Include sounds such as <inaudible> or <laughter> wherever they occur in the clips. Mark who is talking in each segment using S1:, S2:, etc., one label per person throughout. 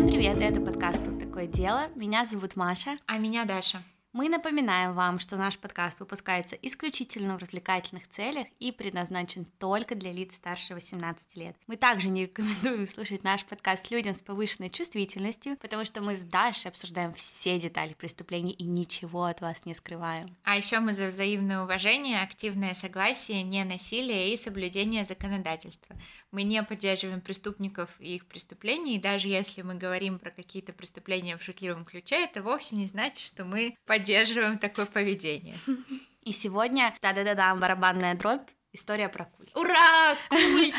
S1: Всем привет, это подкаст «Тут такое дело». Меня зовут Маша.
S2: А меня Даша.
S1: Мы напоминаем вам, что наш подкаст выпускается исключительно в развлекательных целях и предназначен только для лиц старше 18 лет. Мы также не рекомендуем слушать наш подкаст людям с повышенной чувствительностью, потому что мы с Дашей обсуждаем все детали преступлений и ничего от вас не скрываем.
S2: А еще мы за взаимное уважение, активное согласие, не насилие и соблюдение законодательства. Мы не поддерживаем преступников и их преступлений, и даже если мы говорим про какие-то преступления в шутливом ключе, это вовсе не значит, что мы поддерживаем такое поведение. <laughs>
S1: И сегодня, да-да-да-да, барабанная дробь, История про культ.
S2: Ура! Культ!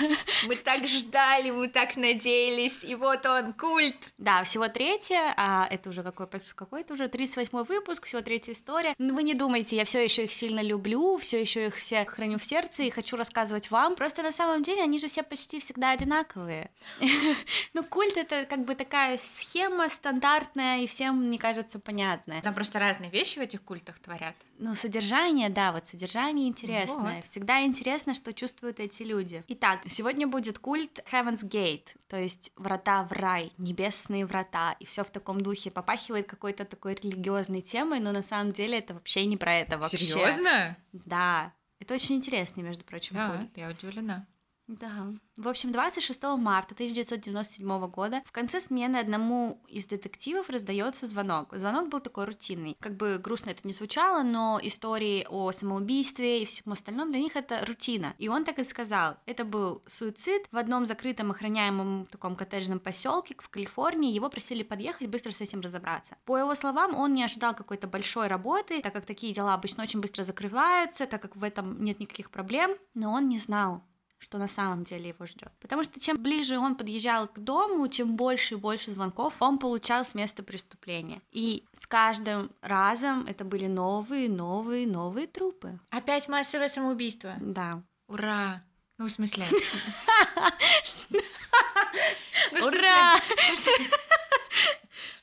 S2: Мы так ждали, мы так надеялись, и вот он, культ!
S1: Да, всего третья, а это уже какой, какой это уже 38 выпуск, всего третья история. Ну, вы не думайте, я все еще их сильно люблю, все еще их все храню в сердце и хочу рассказывать вам. Просто на самом деле они же все почти всегда одинаковые. <laughs> Ну, культ это как бы такая схема стандартная и всем, мне кажется, понятная.
S2: Там просто разные вещи в этих культах творят.
S1: Ну, содержание, да, вот содержание интересное. Вот. Всегда интересно, что чувствуют эти люди. Итак, сегодня будет культ Heaven's Gate, то есть врата в рай, небесные врата, и все в таком духе попахивает какой-то такой религиозной темой, но на самом деле это вообще не про это вообще.
S2: Серьезно?
S1: Да. Это очень интересно, между прочим.
S2: Да, культ. я удивлена.
S1: Да. В общем, 26 марта 1997 года в конце смены одному из детективов раздается звонок. Звонок был такой рутинный. Как бы грустно это не звучало, но истории о самоубийстве и всем остальном для них это рутина. И он так и сказал. Это был суицид в одном закрытом охраняемом таком коттеджном поселке в Калифорнии. Его просили подъехать, быстро с этим разобраться. По его словам, он не ожидал какой-то большой работы, так как такие дела обычно очень быстро закрываются, так как в этом нет никаких проблем. Но он не знал, что на самом деле его ждет. Потому что чем ближе он подъезжал к дому, тем больше и больше звонков он получал с места преступления. И с каждым разом это были новые, новые, новые трупы.
S2: Опять массовое самоубийство.
S1: Да.
S2: Ура! Ну, в смысле? <laughs>
S1: Ура!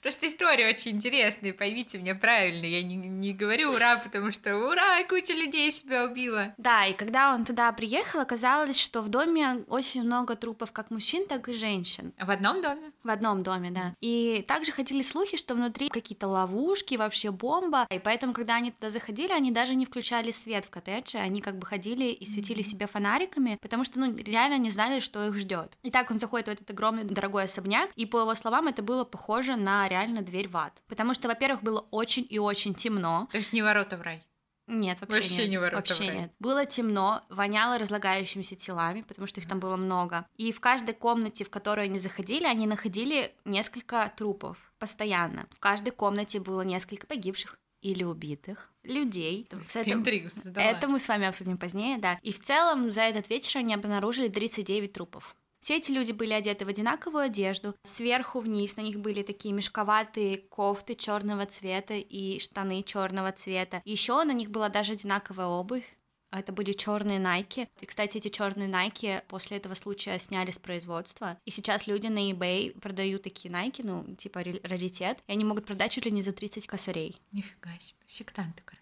S2: Просто история очень интересная, поймите меня правильно. Я не, не говорю ура, потому что ура, куча людей себя убила.
S1: Да, и когда он туда приехал, оказалось, что в доме очень много трупов как мужчин, так и женщин.
S2: В одном доме?
S1: В одном доме, да. И также ходили слухи, что внутри какие-то ловушки, вообще бомба. И поэтому, когда они туда заходили, они даже не включали свет в коттедже, они как бы ходили и светили себе фонариками, потому что, ну, реально не знали, что их ждет. И так он заходит в этот огромный дорогой особняк, и по его словам это было похоже на реально дверь в ад. Потому что, во-первых, было очень и очень темно.
S2: То есть не ворота в рай?
S1: Нет, вообще,
S2: вообще
S1: нет.
S2: не ворота
S1: вообще
S2: в рай.
S1: нет. Было темно, воняло разлагающимися телами, потому что их там было много. И в каждой комнате, в которую они заходили, они находили несколько трупов постоянно. В каждой комнате было несколько погибших или убитых людей.
S2: Ты это, интригу создала.
S1: Это мы с вами обсудим позднее, да. И в целом за этот вечер они обнаружили 39 трупов. Все эти люди были одеты в одинаковую одежду. Сверху вниз на них были такие мешковатые кофты черного цвета и штаны черного цвета. Еще на них была даже одинаковая обувь. Это были черные Nike. И, кстати, эти черные Nike после этого случая сняли с производства. И сейчас люди на eBay продают такие Nike, ну, типа раритет. И они могут продать чуть ли не за 30 косарей.
S2: Нифига себе. Сектанты, короче.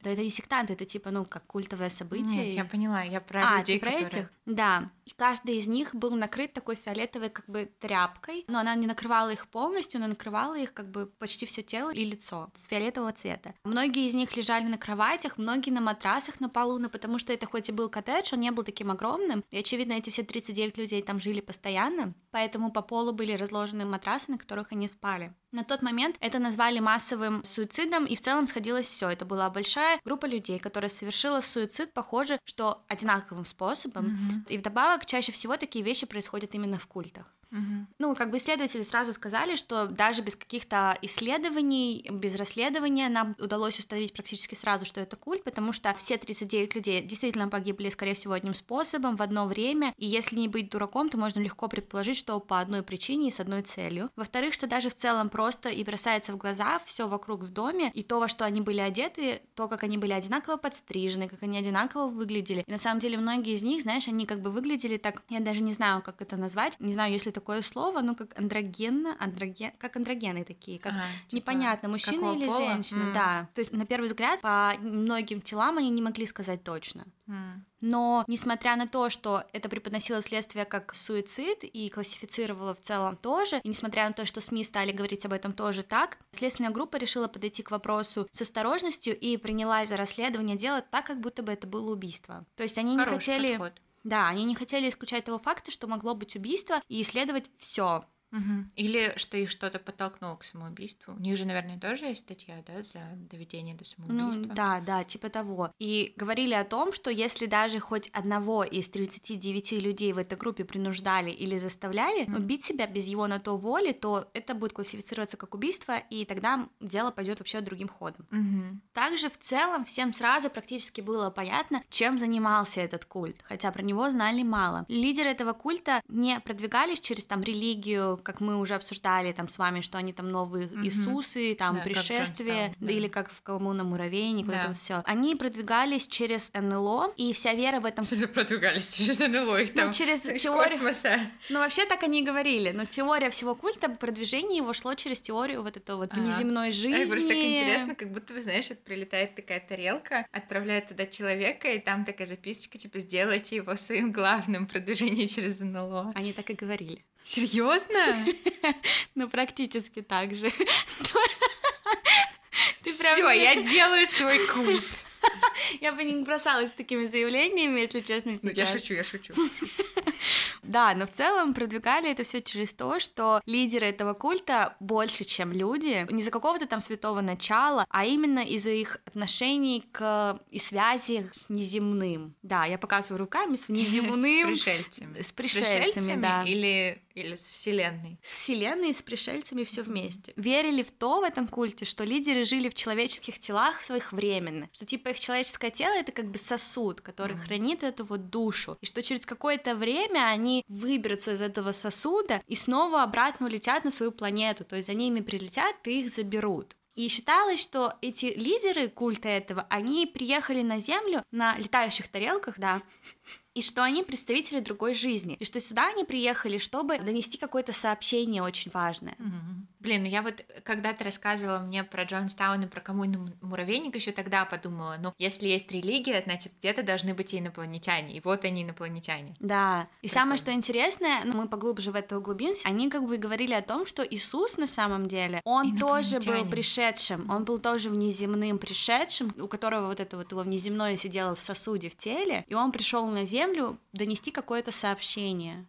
S1: Да это не сектанты, это типа, ну, как культовое событие.
S2: Нет, я поняла, я про
S1: а,
S2: людей,
S1: ты про
S2: которые...
S1: этих? Да. И каждый из них был накрыт такой фиолетовой как бы тряпкой, но она не накрывала их полностью, но накрывала их как бы почти все тело и лицо с фиолетового цвета. Многие из них лежали на кроватях, многие на матрасах на полу, но потому что это хоть и был коттедж, он не был таким огромным, и, очевидно, эти все 39 людей там жили постоянно, поэтому по полу были разложены матрасы, на которых они спали. На тот момент это назвали массовым суицидом, и в целом сходилось все. Это была большая группа людей, которая совершила суицид, похоже, что одинаковым способом.
S2: Mm-hmm.
S1: И вдобавок чаще всего такие вещи происходят именно в культах. Ну, как бы исследователи сразу сказали, что даже без каких-то исследований, без расследования нам удалось установить практически сразу, что это культ, потому что все 39 людей действительно погибли, скорее всего, одним способом в одно время, и если не быть дураком, то можно легко предположить, что по одной причине и с одной целью. Во-вторых, что даже в целом просто и бросается в глаза все вокруг в доме, и то, во что они были одеты, то, как они были одинаково подстрижены, как они одинаково выглядели. И на самом деле многие из них, знаешь, они как бы выглядели так, я даже не знаю, как это назвать, не знаю, если это такое слово, ну, как андрогенно, андроген, как андрогены такие, как
S2: Ага, типа,
S1: непонятно, мужчина или
S2: пола?
S1: женщина,
S2: М.
S1: да. То есть, на первый взгляд, по многим телам они не могли сказать точно. Но, несмотря на то, что это преподносило следствие как суицид и классифицировало в целом тоже, и несмотря на то, что СМИ стали говорить об этом тоже так, следственная группа решила подойти к вопросу с осторожностью и принялась за расследование дела так, как будто бы это было убийство. То есть они не
S2: Хороший
S1: хотели...
S2: подход.
S1: Да, они не хотели исключать того факта, что могло быть убийство, и исследовать все.
S2: Мгм. Или что их что-то подтолкнуло к самоубийству. У них же, наверное, тоже есть статья, да, за доведение до
S1: Ну,
S2: самоубийства.
S1: да, да, типа того. И говорили о том, что если даже хоть одного из 39 людей в этой группе принуждали или заставляли
S2: Мгм.
S1: убить себя без его на то воли, то это будет классифицироваться как убийство, и тогда дело пойдет вообще другим ходом.
S2: Мгм.
S1: Также в целом всем сразу практически было понятно, чем занимался этот культ, хотя про него знали мало. Лидеры этого культа не продвигались через там религию, как мы уже обсуждали там с вами, что они там новые
S2: Мгм.
S1: Иисусы, там
S2: Да, как
S1: пришествие,
S2: Джонстаун, да.
S1: или как в коммуна муравейник, вот
S2: Да.
S1: это вот все. Они продвигались через НЛО, и вся вера в этом...
S2: Что продвигались через НЛО их
S1: Ну,
S2: там
S1: через
S2: из
S1: теорию...
S2: космоса.
S1: Ну, вообще так они и говорили, но теория всего культа, продвижение его шло через теорию вот этого вот
S2: Ага.
S1: внеземной жизни.
S2: Ай, просто так интересно, как будто бы, знаешь, вот прилетает такая тарелка, отправляет туда человека, и там такая записочка, типа, сделайте его своим главным продвижением через НЛО.
S1: Они так и говорили.
S2: Серьезно? <laughs>
S1: Ну, практически так же. <laughs>
S2: Все, я <laughs> делаю свой культ.
S1: Я бы не бросалась такими заявлениями, если честно,
S2: Ну, я шучу, я шучу.
S1: Да, но в целом продвигали это все через то, что лидеры этого культа больше, чем люди, не из-за какого-то там святого начала, а именно из-за их отношений к и связи с неземным. Да, я показываю руками с <laughs> внеземным,
S2: С пришельцами.
S1: С пришельцами, да.
S2: Или, или с Вселенной.
S1: с вселенной, и с пришельцами все вместе. Верили в то в этом культе, что лидеры жили в человеческих телах своих временно, что типа их человеческое тело это как бы сосуд, который
S2: Мгм.
S1: хранит эту вот душу, и что через какое-то время они выберутся из этого сосуда и снова обратно улетят на свою планету, то есть за ними прилетят и их заберут. И считалось, что эти лидеры культа этого, они приехали на Землю на летающих тарелках, да, и что они представители другой жизни, и что сюда они приехали, чтобы донести какое-то сообщение очень важное.
S2: Мгм. Блин, ну я вот, когда ты рассказывала мне про Джонстаун и про коммуну Муравейник, еще тогда подумала, ну, если есть религия, значит, где-то должны быть и инопланетяне, и вот они инопланетяне.
S1: Да, и самое,
S2: Прикольно.
S1: что интересное, ну, мы поглубже в это углубимся, они как бы говорили о том, что Иисус на самом деле, он тоже был пришедшим, он был тоже внеземным пришедшим, у которого вот это вот его внеземное сидело в сосуде в теле, и он пришел на землю донести какое-то сообщение.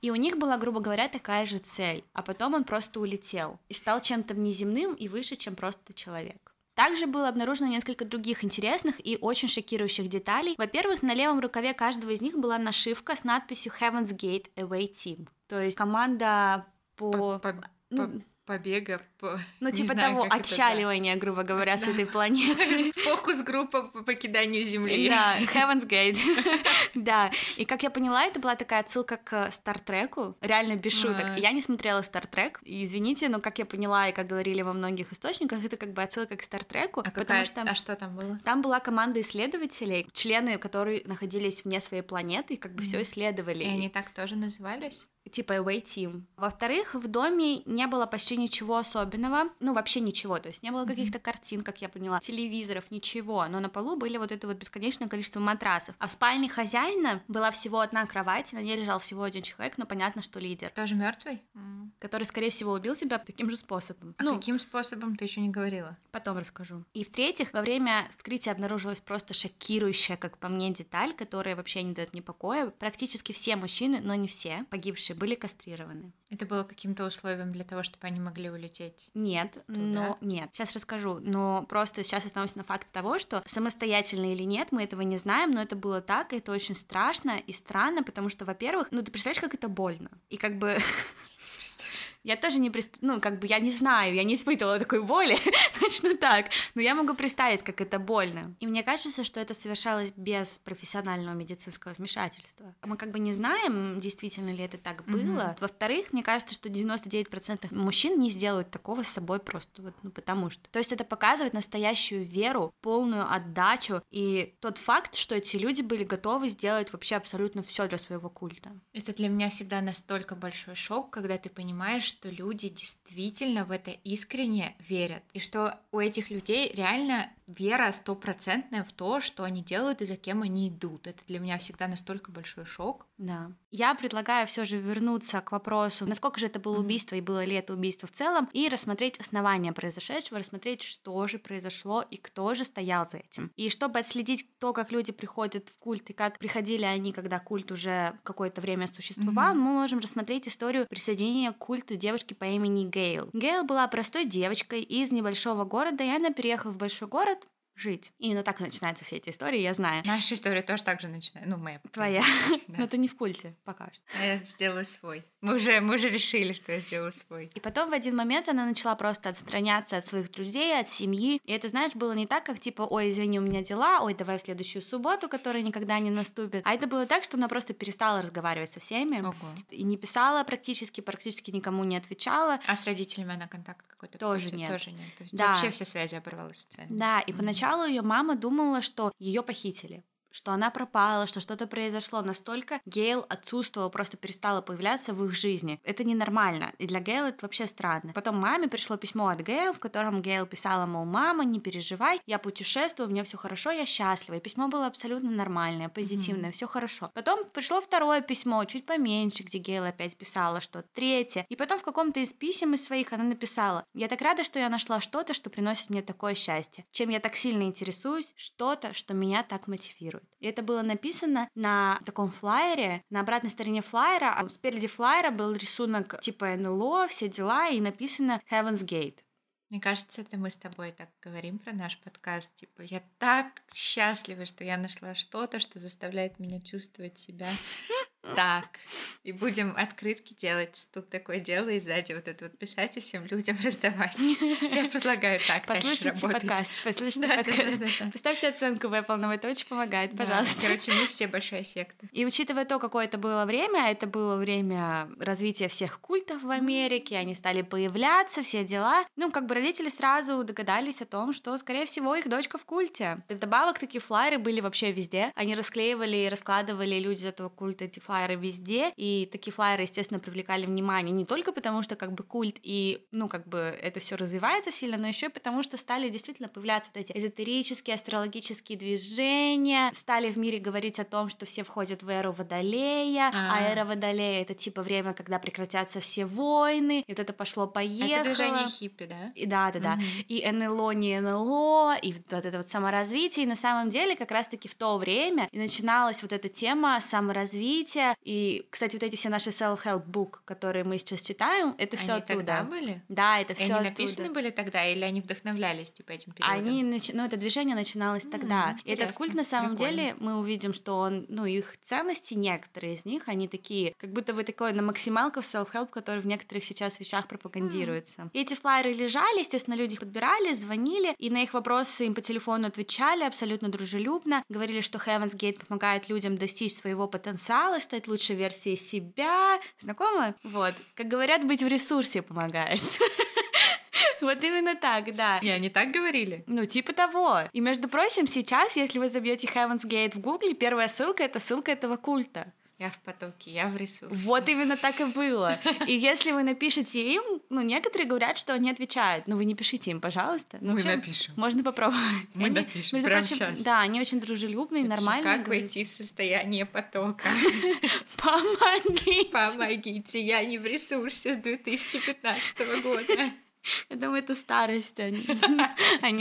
S1: И у них была, грубо говоря, такая же цель, а потом он просто улетел и стал чем-то внеземным и выше, чем просто человек. Также было обнаружено несколько других интересных и очень шокирующих деталей. Во-первых, на левом рукаве каждого из них была нашивка с надписью Heaven's Gate Away Team. То есть команда по...
S2: По- по-
S1: ну,
S2: Побега, по...
S1: ну, типа
S2: знаю,
S1: того,
S2: это,
S1: отчаливания, грубо говоря, с этой планеты. <laughs>
S2: Фокус-группа по покиданию Земли.
S1: Да, <laughs> Heaven's Gate. <laughs> Да, и как я поняла, это была такая отсылка к Стартреку, реально без шуток.
S2: А.
S1: Я не смотрела Стартрек, извините, но как я поняла и как говорили во многих источниках, это как бы отсылка к Стартреку,
S2: А,
S1: потому
S2: какая...
S1: что...
S2: а что там было?
S1: Там была команда исследователей, члены, которые находились вне своей планеты, и как бы все исследовали.
S2: И они так тоже назывались?
S1: Типа away team. Во-вторых, в доме не было почти ничего особенного, ну вообще ничего, то есть не было каких-то картин, как я поняла, телевизоров, ничего, но на полу были вот это вот бесконечное количество матрасов. А в спальне хозяина была всего одна кровать, и на ней лежал всего один человек, но понятно, что лидер,
S2: Тоже мертвый?
S1: который, скорее всего, убил себя таким же способом.
S2: А
S1: ну,
S2: каким способом ты еще не говорила?
S1: Потом расскажу. И в-третьих, во время вскрытия обнаружилась просто шокирующая, как по мне, деталь, которая вообще не дает мне покоя. Практически все мужчины, но не все, погибшие, были кастрированы.
S2: Это было каким-то условием для того, чтобы они могли улететь.
S1: Нет, но нет. Сейчас расскажу. Но просто сейчас остановимся на факте того, что самостоятельно или нет, мы этого не знаем, но это было так, и это очень страшно и странно, потому что, во-первых, ну ты представляешь, как это больно. И как бы <laughs> Я тоже не, прист... ну, как бы я не знаю, я не испытывала такой боли, <laughs> начну так, но я могу представить, как это больно. И мне кажется, что это совершалось без профессионального медицинского вмешательства. Мы как бы не знаем, действительно ли это так было. Mm-hmm. Во-вторых, мне кажется, что 99% мужчин не сделают такого с собой просто вот, ну, потому что. То есть это показывает настоящую веру, полную отдачу и тот факт, что эти люди были готовы сделать вообще абсолютно все для своего культа.
S2: Это для меня всегда настолько большой шок, когда ты понимаешь, что люди действительно в это искренне верят, и что у этих людей реально вера стопроцентная в то, что они делают и за кем они идут. Это для меня всегда настолько большой шок.
S1: Да. Я предлагаю все же вернуться к вопросу, насколько же это было убийство и было ли это убийство в целом, и рассмотреть основания произошедшего, рассмотреть, что же произошло и кто же стоял за этим. И чтобы отследить то, как люди приходят в культ и как приходили они, когда культ уже какое-то время существовал, mm-hmm. мы можем рассмотреть историю присоединения к культу девушки по имени Гейл. Гейл была простой девочкой из небольшого города, и она переехала в большой город, жить. Именно так начинаются все эти истории, я знаю.
S2: Наша история тоже так же начинается. Ну, моя.
S1: Твоя. <laughs> Да. Но ты не в культе пока что.
S2: А я сделаю свой. Мы уже, мы уже решили, что я сделаю свой.
S1: И потом в один момент она начала просто отстраняться от своих друзей, от семьи. И это, знаешь, было не так, как типа, ой, извини, у меня дела, ой, давай в следующую субботу, которая никогда не наступит. А это было так, что она просто перестала разговаривать со всеми. Ого. И не писала практически, практически никому не отвечала.
S2: А с родителями она контакт какой-то?
S1: Тоже нет.
S2: Тоже нет. То есть да. вообще все связи оборвала социально.
S1: Да, и mm-hmm. Поначалу ее мама думала, что ее похитили что она пропала, что что-то произошло. Настолько Гейл отсутствовала, просто перестала появляться в их жизни. Это ненормально. И для Гейл это вообще странно. Потом маме пришло письмо от Гейл, в котором Гейл писала, мол, мама, не переживай, я путешествую, у меня все хорошо, я счастлива. И письмо было абсолютно нормальное, позитивное, mm-hmm. все хорошо. Потом пришло второе письмо, чуть поменьше, где Гейл опять писала что-то. Третье. И потом в каком-то из писем из своих она написала, я так рада, что я нашла что-то, что приносит мне такое счастье. Чем я так сильно интересуюсь, что-то, что меня так мотивирует мотивирует. И это было написано на таком флайере, на обратной стороне флайера, а спереди флайера был рисунок типа НЛО, все дела, и написано Heaven's Gate.
S2: Мне кажется, это мы с тобой так говорим про наш подкаст. Типа, я так счастлива, что я нашла что-то, что заставляет меня чувствовать себя так. И будем открытки делать. Тут такое дело, и сзади вот это вот писать и всем людям <laughs> раздавать. Я предлагаю так
S1: Послушайте подкаст, послушайте да, подкаст. Да, да, да. Поставьте оценку в Apple, нам это очень помогает, пожалуйста.
S2: Короче, мы все большая секта.
S1: И учитывая то, какое это было время, это было время развития всех культов в Америке, они стали появляться, все дела. Ну, как бы родители сразу догадались о том, что, скорее всего, их дочка в культе. И вдобавок такие флайеры были вообще везде. Они расклеивали и раскладывали люди из этого культа эти флайеры везде, и такие флайеры, естественно, привлекали внимание не только потому, что как бы культ и, ну, как бы это все развивается сильно, но еще и потому, что стали действительно появляться вот эти эзотерические, астрологические движения, стали в мире говорить о том, что все входят в эру Водолея, а, а эра Водолея — это типа время, когда прекратятся все войны, и вот это пошло-поехало. Это
S2: движение хиппи, да?
S1: И, да, да, да. Mm-hmm. И НЛО, не НЛО, и вот это вот саморазвитие, и на самом деле как раз-таки в то время и начиналась вот эта тема саморазвития, и, кстати, вот эти все наши self-help book, которые мы сейчас читаем, это все оттуда.
S2: тогда были?
S1: Да, это все
S2: Они написаны были тогда, или они вдохновлялись типа этим периодом?
S1: Они, нач... ну, это движение начиналось mm, тогда. И этот культ, на самом Прикольно. деле, мы увидим, что он, ну, их ценности, некоторые из них, они такие, как будто вы такой на максималках self-help, который в некоторых сейчас вещах пропагандируется. Mm. И эти флайеры лежали, естественно, люди их подбирали, звонили, и на их вопросы им по телефону отвечали абсолютно дружелюбно, говорили, что Heaven's Gate помогает людям достичь своего потенциала, стать лучшей версией себя. Знакомо? Вот. Как говорят, быть в ресурсе помогает. <laughs> Вот именно так, да.
S2: И они так говорили?
S1: Ну, типа того. И, между прочим, сейчас, если вы забьете Heaven's Gate в гугле, первая ссылка — это ссылка этого культа.
S2: Я в потоке, я в ресурсе.
S1: Вот именно так и было. И если вы напишете им, ну, некоторые говорят, что они отвечают. Но вы не пишите им, пожалуйста. Ну,
S2: Мы напишем.
S1: Можно попробовать.
S2: Мы они, напишем прямо прочим, сейчас.
S1: Да, они очень дружелюбные, Напиши, нормальные.
S2: Как говорят. войти в состояние потока? <laughs>
S1: Помогите.
S2: Помогите, я не в ресурсе с 2015 года.
S1: Я думаю, это старость, а не,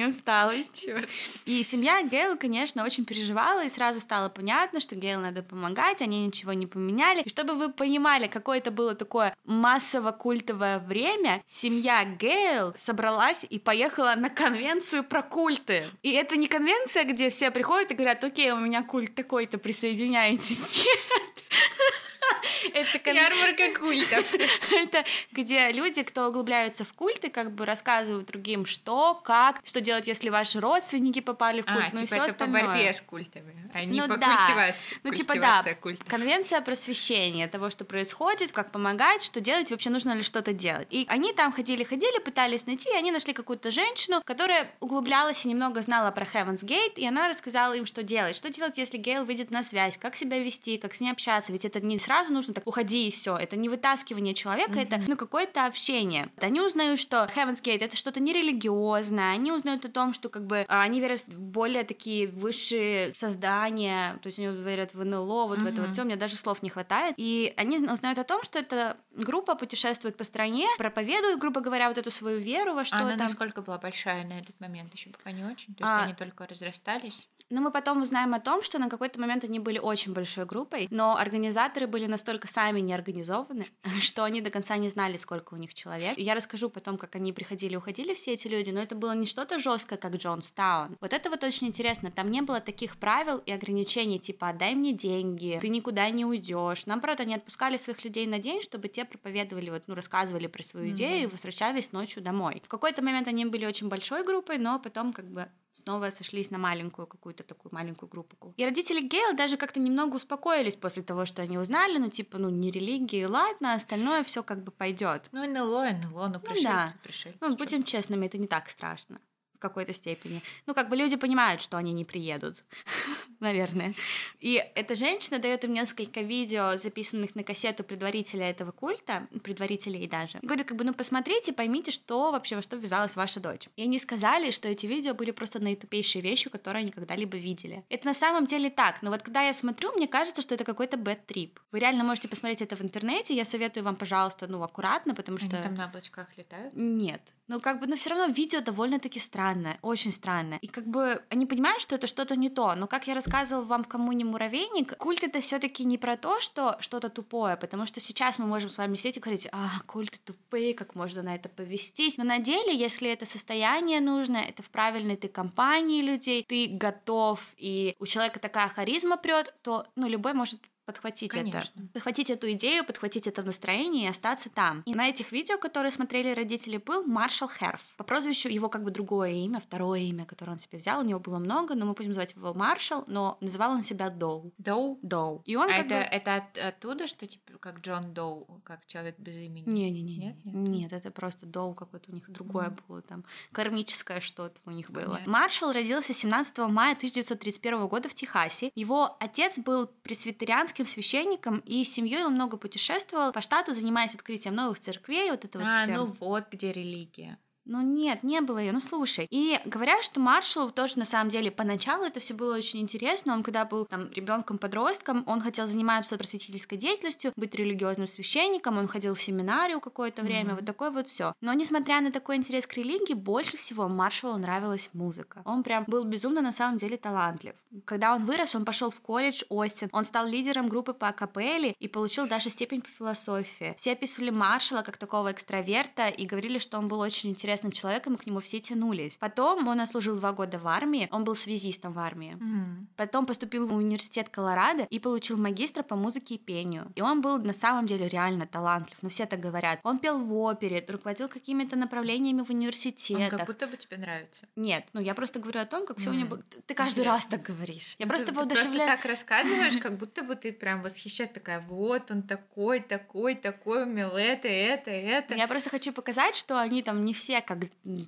S1: <laughs> а усталость.
S2: Черт.
S1: И семья Гейл, конечно, очень переживала, и сразу стало понятно, что Гейл надо помогать, они ничего не поменяли. И чтобы вы понимали, какое это было такое массово-культовое время, семья Гейл собралась и поехала на конвенцию про культы. И это не конвенция, где все приходят и говорят, окей, у меня культ такой-то, присоединяйтесь. <laughs> <laughs>
S2: Это кон... ярмарка культов. <laughs>
S1: Это где люди, кто углубляются в культы, как бы рассказывают другим, что, как, что делать, если ваши родственники попали в культ,
S2: а,
S1: ну
S2: типа
S1: и все
S2: это
S1: остальное.
S2: по борьбе с культами, а не
S1: ну,
S2: по
S1: да.
S2: культивации.
S1: Ну типа да, конвенция просвещения того, что происходит, как помогать, что делать, вообще нужно ли что-то делать. И они там ходили-ходили, пытались найти, и они нашли какую-то женщину, которая углублялась и немного знала про Heaven's Gate, и она рассказала им, что делать. Что делать, если Гейл выйдет на связь, как себя вести, как с ней общаться, ведь это не сразу нужно так уходи и все, это не вытаскивание человека, mm-hmm. это ну какое-то общение. Они узнают, что Heaven's Gate это что-то нерелигиозное, они узнают о том, что как бы а, они верят в более такие высшие создания, то есть они верят в НЛО, вот mm-hmm. в это вот все, мне даже слов не хватает, и они узнают о том, что эта группа путешествует по стране, проповедует, грубо говоря, вот эту свою веру во что-то.
S2: Она насколько была большая на этот момент, еще пока не очень, то есть а... они только разрастались.
S1: Но мы потом узнаем о том, что на какой-то момент они были очень большой группой, но организаторы были настолько сами неорганизованы, <laughs> что они до конца не знали, сколько у них человек. Я расскажу потом, как они приходили и уходили, все эти люди, но это было не что-то жесткое, как Джонстаун. Вот это вот очень интересно. Там не было таких правил и ограничений, типа «отдай мне деньги», «ты никуда не уйдешь». Наоборот, они отпускали своих людей на день, чтобы те проповедовали, вот, ну, рассказывали про свою идею mm-hmm. и возвращались ночью домой. В какой-то момент они были очень большой группой, но потом как бы снова сошлись на маленькую какую-то такую маленькую группу. И родители Гейл даже как-то немного успокоились после того, что они узнали, ну типа, ну не религии, ладно, остальное все как бы пойдет.
S2: Ну НЛО, НЛО, ну пришельцы, ну, да. пришельцы.
S1: Ну, будем честными, это не так страшно в какой-то степени. Ну, как бы люди понимают, что они не приедут, <laughs> наверное. И эта женщина дает им несколько видео, записанных на кассету предварителя этого культа, предварителей даже. И говорит, как бы, ну, посмотрите, поймите, что вообще, во что ввязалась ваша дочь. И они сказали, что эти видео были просто наитупейшие вещи, которые они когда-либо видели. Это на самом деле так, но вот когда я смотрю, мне кажется, что это какой-то trip. Вы реально можете посмотреть это в интернете, я советую вам, пожалуйста, ну, аккуратно, потому что...
S2: Они там на облачках летают?
S1: Нет. Ну, как бы, но все равно видео довольно-таки странное, очень странное. И как бы они понимают, что это что-то не то. Но как я рассказывала вам в коммуне муравейник, культ это все-таки не про то, что что-то тупое, потому что сейчас мы можем с вами сидеть и говорить, а, культы тупые, как можно на это повестись. Но на деле, если это состояние нужно, это в правильной ты компании людей, ты готов, и у человека такая харизма прет, то, ну, любой может подхватить Конечно. это. Подхватить эту идею, подхватить это настроение и остаться там. И на этих видео, которые смотрели родители, был Маршал Херф. По прозвищу его как бы другое имя, второе имя, которое он себе взял. У него было много, но мы будем называть его Маршал, но называл он себя Доу.
S2: Доу?
S1: Доу.
S2: И он а это, бы... это от, оттуда, что типа как Джон Доу, как человек без имени?
S1: Не-не-не. Нет, нет? нет, это просто Доу какое-то у них другое mm. было там. Кармическое что-то у них было. Нет. Маршал родился 17 мая 1931 года в Техасе. Его отец был пресвитерианским католическим священником, и с семьей он много путешествовал по штату, занимаясь открытием новых церквей, вот это вот
S2: А,
S1: все.
S2: ну вот где религия.
S1: Ну нет, не было ее. Ну слушай. И говорят, что Маршалу тоже на самом деле поначалу это все было очень интересно. Он когда был там ребенком-подростком, он хотел заниматься просветительской деятельностью, быть религиозным священником, он ходил в семинарию какое-то время, mm-hmm. вот такое вот все. Но несмотря на такой интерес к религии, больше всего Маршалу нравилась музыка. Он прям был безумно на самом деле талантлив. Когда он вырос, он пошел в колледж Остин, он стал лидером группы по акапелле и получил даже степень по философии. Все описывали Маршала как такого экстраверта и говорили, что он был очень интересным интересным человеком, и к нему все тянулись. Потом он отслужил два года в армии, он был связистом в армии. Mm. Потом поступил в университет Колорадо и получил магистра по музыке и пению. И он был на самом деле реально талантлив, ну все так говорят. Он пел в опере, руководил какими-то направлениями в университетах.
S2: Он как будто бы тебе нравится.
S1: Нет, ну я просто говорю о том, как все mm. у него было. Ты каждый Интересно. раз так говоришь. Я
S2: ну,
S1: просто
S2: ты, воодушевляю. Ты просто так рассказываешь, <laughs> как будто бы ты прям восхищаешь такая, вот он такой, такой, такой, умел это, это, это.
S1: Я просто хочу показать, что они там не все как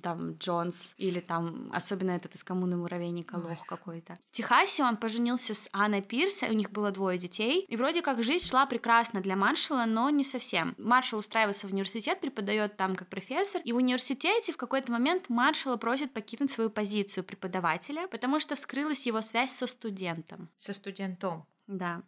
S1: там Джонс или там особенно этот из коммуны муравейника лох какой-то. В Техасе он поженился с Анной Пирс, у них было двое детей, и вроде как жизнь шла прекрасно для Маршала, но не совсем. Маршал устраивается в университет, преподает там как профессор, и в университете в какой-то момент Маршала просит покинуть свою позицию преподавателя, потому что вскрылась его связь со студентом.
S2: Со студентом.
S1: Да.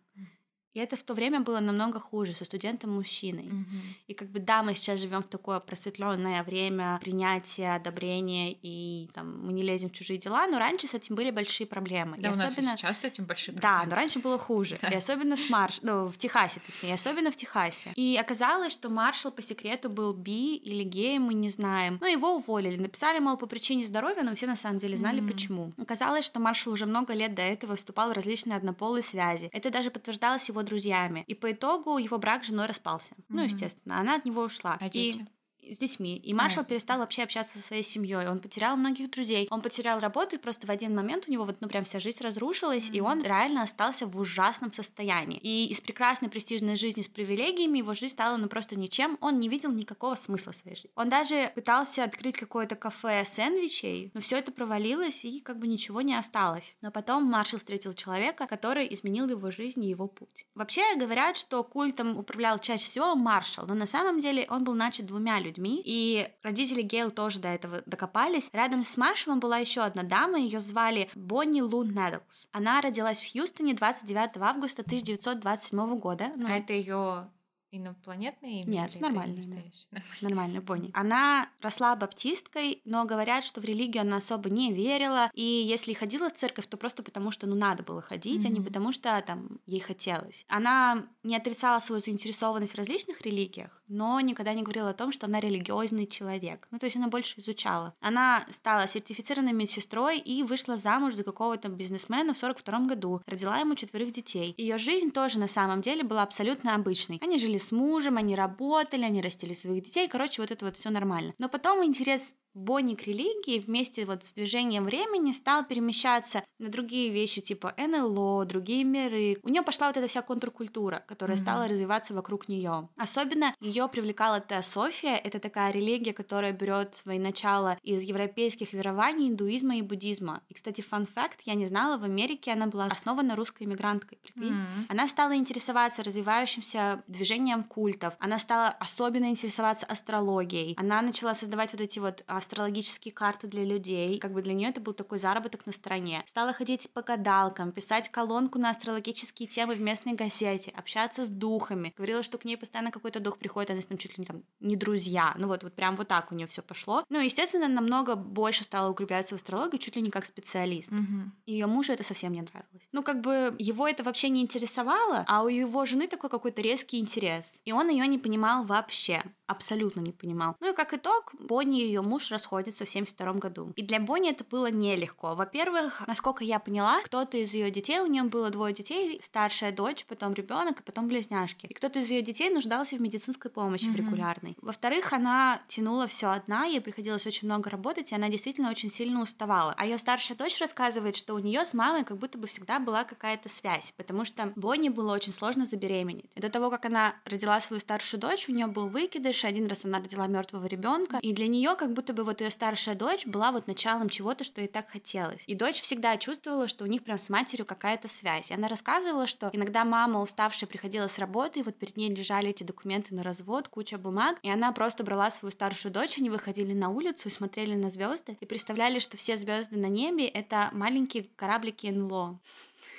S1: И это в то время было намного хуже со студентом-мужчиной.
S2: Mm-hmm.
S1: И как бы да, мы сейчас живем в такое просветленное время принятия, одобрения, и там мы не лезем в чужие дела, но раньше с этим были большие проблемы.
S2: Да,
S1: и
S2: у
S1: особенно...
S2: нас сейчас с этим большие
S1: проблемы. Да, но раньше было хуже. И особенно с Марш... ну, в Техасе, точнее, и особенно в Техасе. И оказалось, что Маршал по секрету был би или геем, мы не знаем. Но его уволили. Написали, мол, по причине здоровья, но все на самом деле знали, mm-hmm. почему. Оказалось, что Маршал уже много лет до этого вступал в различные однополые связи. Это даже подтверждалось его друзьями. И по итогу его брак с женой распался. Mm-hmm. Ну, естественно, она от него ушла.
S2: А дети?
S1: С детьми. И Маршал перестал вообще общаться со своей семьей. Он потерял многих друзей. Он потерял работу, и просто в один момент у него вот, ну, прям вся жизнь разрушилась, mm-hmm. и он реально остался в ужасном состоянии. И из прекрасной престижной жизни с привилегиями его жизнь стала, ну, просто ничем. Он не видел никакого смысла своей жизни. Он даже пытался открыть какое-то кафе сэндвичей, но все это провалилось, и как бы ничего не осталось. Но потом Маршал встретил человека, который изменил его жизнь и его путь. Вообще говорят, что культом управлял чаще всего Маршал, но на самом деле он был начат двумя людьми людьми, и родители Гейл тоже до этого докопались. Рядом с Маршалом была еще одна дама, ее звали Бонни Лун Недлс. Она родилась в Хьюстоне 29 августа 1927 года.
S2: Ну, а это ее Инопланетное имя?
S1: Нет, нормально. Да. Нормально, Бонни. Она росла баптисткой, но говорят, что в религию она особо не верила, и если ходила в церковь, то просто потому, что ну надо было ходить, mm-hmm. а не потому, что там ей хотелось. Она не отрицала свою заинтересованность в различных религиях, но никогда не говорила о том, что она религиозный человек. Ну, то есть она больше изучала. Она стала сертифицированной медсестрой и вышла замуж за какого-то бизнесмена в 42 году. Родила ему четверых детей. Ее жизнь тоже на самом деле была абсолютно обычной. Они жили с мужем, они работали, они растили своих детей, короче, вот это вот все нормально. Но потом интерес Бонни к религии вместе вот с движением времени стал перемещаться на другие вещи, типа НЛО, другие миры. У нее пошла вот эта вся контркультура, которая mm-hmm. стала развиваться вокруг нее. Особенно ее привлекала теософия. Это такая религия, которая берет свои начала из европейских верований, индуизма и буддизма. И, кстати, фан факт, я не знала, в Америке она была основана русской иммигранткой. Mm-hmm. Она стала интересоваться развивающимся движением культов. Она стала особенно интересоваться астрологией. Она начала создавать вот эти вот астрологические карты для людей. Как бы для нее это был такой заработок на стороне. Стала ходить по гадалкам, писать колонку на астрологические темы в местной газете, общаться с духами. Говорила, что к ней постоянно какой-то дух приходит, она с ним чуть ли не там не друзья. Ну вот, вот прям вот так у нее все пошло. Ну, естественно, намного больше стала укрепляться в астрологии, чуть ли не как специалист.
S2: Угу.
S1: Ее мужу это совсем не нравилось. Ну, как бы его это вообще не интересовало, а у его жены такой какой-то резкий интерес. И он ее не понимал вообще абсолютно не понимал. Ну и как итог, Бонни и ее муж расходятся в 72 году. И для Бонни это было нелегко. Во-первых, насколько я поняла, кто-то из ее детей, у нее было двое детей, старшая дочь, потом ребенок, и потом близняшки. И кто-то из ее детей нуждался в медицинской помощи mm-hmm. в регулярной. Во-вторых, она тянула все одна, ей приходилось очень много работать, и она действительно очень сильно уставала. А ее старшая дочь рассказывает, что у нее с мамой как будто бы всегда была какая-то связь, потому что Бонни было очень сложно забеременеть. И до того, как она родила свою старшую дочь, у нее был выкидыш, один раз она родила мертвого ребенка, и для нее как будто бы вот ее старшая дочь была вот началом чего-то, что ей так хотелось. И дочь всегда чувствовала, что у них прям с матерью какая-то связь. И она рассказывала, что иногда мама уставшая приходила с работы, и вот перед ней лежали эти документы на развод, куча бумаг, и она просто брала свою старшую дочь, они выходили на улицу и смотрели на звезды и представляли, что все звезды на небе это маленькие кораблики НЛО.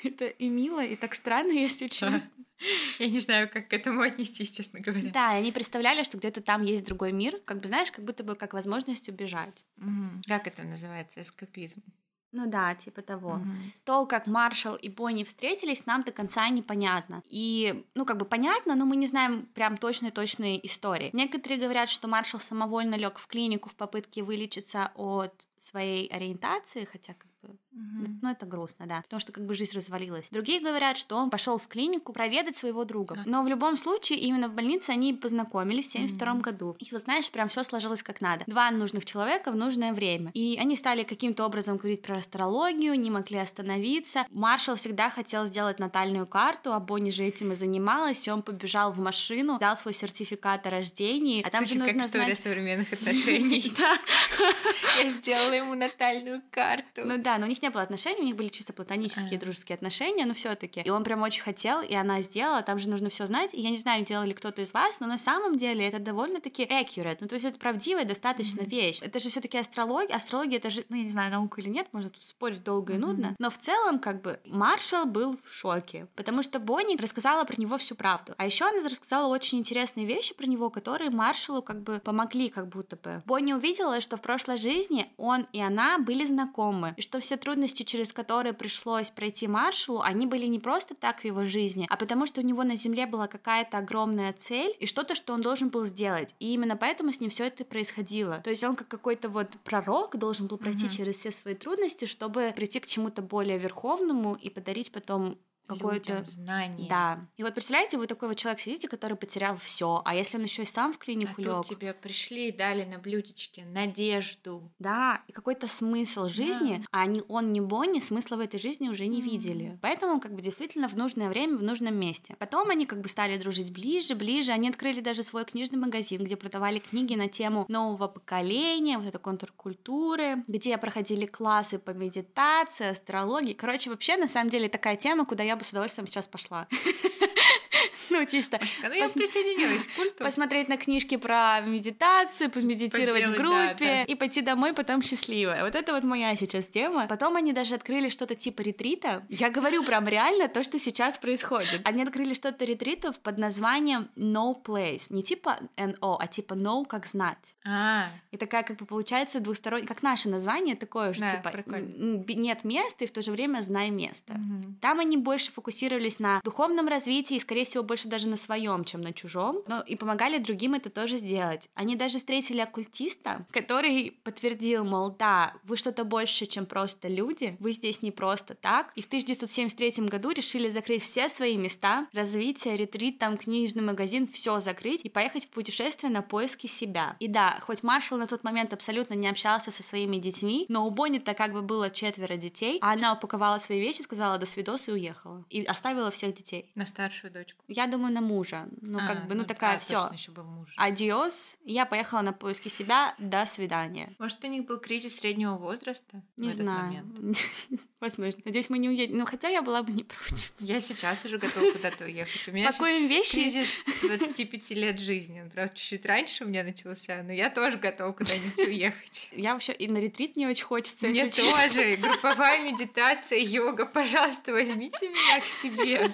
S1: <laughs> Это и мило, и так странно, <laughs> если честно.
S2: Я не знаю, как к этому отнестись, честно говоря.
S1: Да, и они представляли, что где-то там есть другой мир, как бы, знаешь, как будто бы как возможность убежать.
S2: Угу. Как это называется? Эскапизм.
S1: Ну да, типа того. Угу. То, как Маршал и Бонни встретились, нам до конца непонятно. И, ну, как бы понятно, но мы не знаем прям точные-точные истории. Некоторые говорят, что Маршал самовольно лег в клинику в попытке вылечиться от своей ориентации, хотя как угу. ну это грустно, да, потому что как бы жизнь развалилась. Другие говорят, что он пошел в клинику проведать своего друга, но в любом случае именно в больнице они познакомились в 72 угу. году. И вот знаешь, прям все сложилось как надо. Два нужных человека в нужное время. И они стали каким-то образом говорить про астрологию, не могли остановиться. Маршал всегда хотел сделать натальную карту, а Бонни же этим и занималась, и он побежал в машину, дал свой сертификат о рождении, а там
S2: Слушай,
S1: же нужно
S2: как история
S1: знать...
S2: современных отношений. <laughs> Я сделала сделала ему натальную карту.
S1: Ну да, но у них не было отношений, у них были чисто платонические, дружеские отношения, но все таки И он прям очень хотел, и она сделала, там же нужно все знать. И я не знаю, делал ли кто-то из вас, но на самом деле это довольно-таки accurate. Ну, то есть это правдивая достаточно mm-hmm. вещь. Это же все таки астрология. Астрология, это же, ну, я не знаю, наука или нет, может спорить долго mm-hmm. и нудно. Но в целом, как бы, Маршал был в шоке, потому что Бонни рассказала про него всю правду. А еще она рассказала очень интересные вещи про него, которые Маршалу как бы помогли, как будто бы. Бонни увидела, что в прошлой жизни он и она были знакомы, и что все трудности, через которые пришлось пройти маршалу, они были не просто так в его жизни, а потому что у него на земле была какая-то огромная цель и что-то, что он должен был сделать. И именно поэтому с ним все это происходило. То есть он как какой-то вот пророк должен был пройти mm-hmm. через все свои трудности, чтобы прийти к чему-то более верховному и подарить потом какое-то
S2: знание.
S1: Да. И вот представляете, вы такой вот человек сидите, который потерял все, а если он еще и сам в клинику
S2: а
S1: лег.
S2: Тут тебе пришли и дали на блюдечке надежду.
S1: Да, и какой-то смысл жизни, да. а ни он, ни Бонни смысла в этой жизни уже не mm. видели. Поэтому как бы действительно в нужное время, в нужном месте. Потом они как бы стали дружить ближе, ближе. Они открыли даже свой книжный магазин, где продавали книги на тему нового поколения, вот это контркультуры, где проходили классы по медитации, астрологии. Короче, вообще на самом деле такая тема, куда я бы с удовольствием сейчас пошла. <laughs> Ну, чисто.
S2: Ну, я присоединилась к культу.
S1: Посмотреть на книжки про медитацию, помедитировать в группе и пойти домой потом счастливая. Вот это вот моя сейчас тема. Потом они даже открыли что-то типа ретрита. Я говорю прям реально то, что сейчас происходит. Они открыли что-то ретритов под названием No Place. Не типа NO, а типа No как знать.
S2: А.
S1: И такая как бы получается двусторонняя, как наше название такое же,
S2: да,
S1: типа
S2: прикольно.
S1: нет места и в то же время знай место.
S2: Угу.
S1: Там они больше фокусировались на духовном развитии и, скорее всего, больше даже на своем, чем на чужом, но и помогали другим это тоже сделать. Они даже встретили оккультиста, который подтвердил, мол, да, вы что-то больше, чем просто люди, вы здесь не просто так. И в 1973 году решили закрыть все свои места, развитие, ретрит, там книжный магазин, все закрыть и поехать в путешествие на поиски себя. И да, хоть Маршал на тот момент абсолютно не общался со своими детьми, но у Бонни-то как бы было четверо детей, а она упаковала свои вещи, сказала до свидос и уехала. И оставила всех детей.
S2: На старшую дочку.
S1: Я думаю, на мужа. Ну, а, как бы, ну, ну такая,
S2: а,
S1: все.
S2: еще был муж.
S1: Адиос. Я поехала на поиски себя. До свидания.
S2: Может, у них был кризис среднего возраста?
S1: Не знаю. <laughs> Возможно. Надеюсь, мы не уедем. Ну, хотя я была бы не против.
S2: Я сейчас уже готова куда-то уехать. У меня
S1: Пакуем вещи.
S2: кризис <laughs> 25 лет жизни. Правда, чуть-чуть раньше у меня начался, но я тоже готова куда-нибудь <laughs> уехать.
S1: Я вообще и на ретрит не очень хочется.
S2: Мне тоже. Групповая медитация, йога. Пожалуйста, возьмите меня к себе.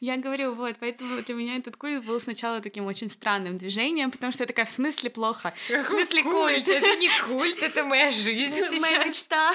S1: Я говорю, вот, поэтому для меня этот культ был сначала таким очень странным движением, потому что я такая, в смысле плохо? В смысле культ?
S2: Это не культ, это моя жизнь сейчас.
S1: Моя мечта.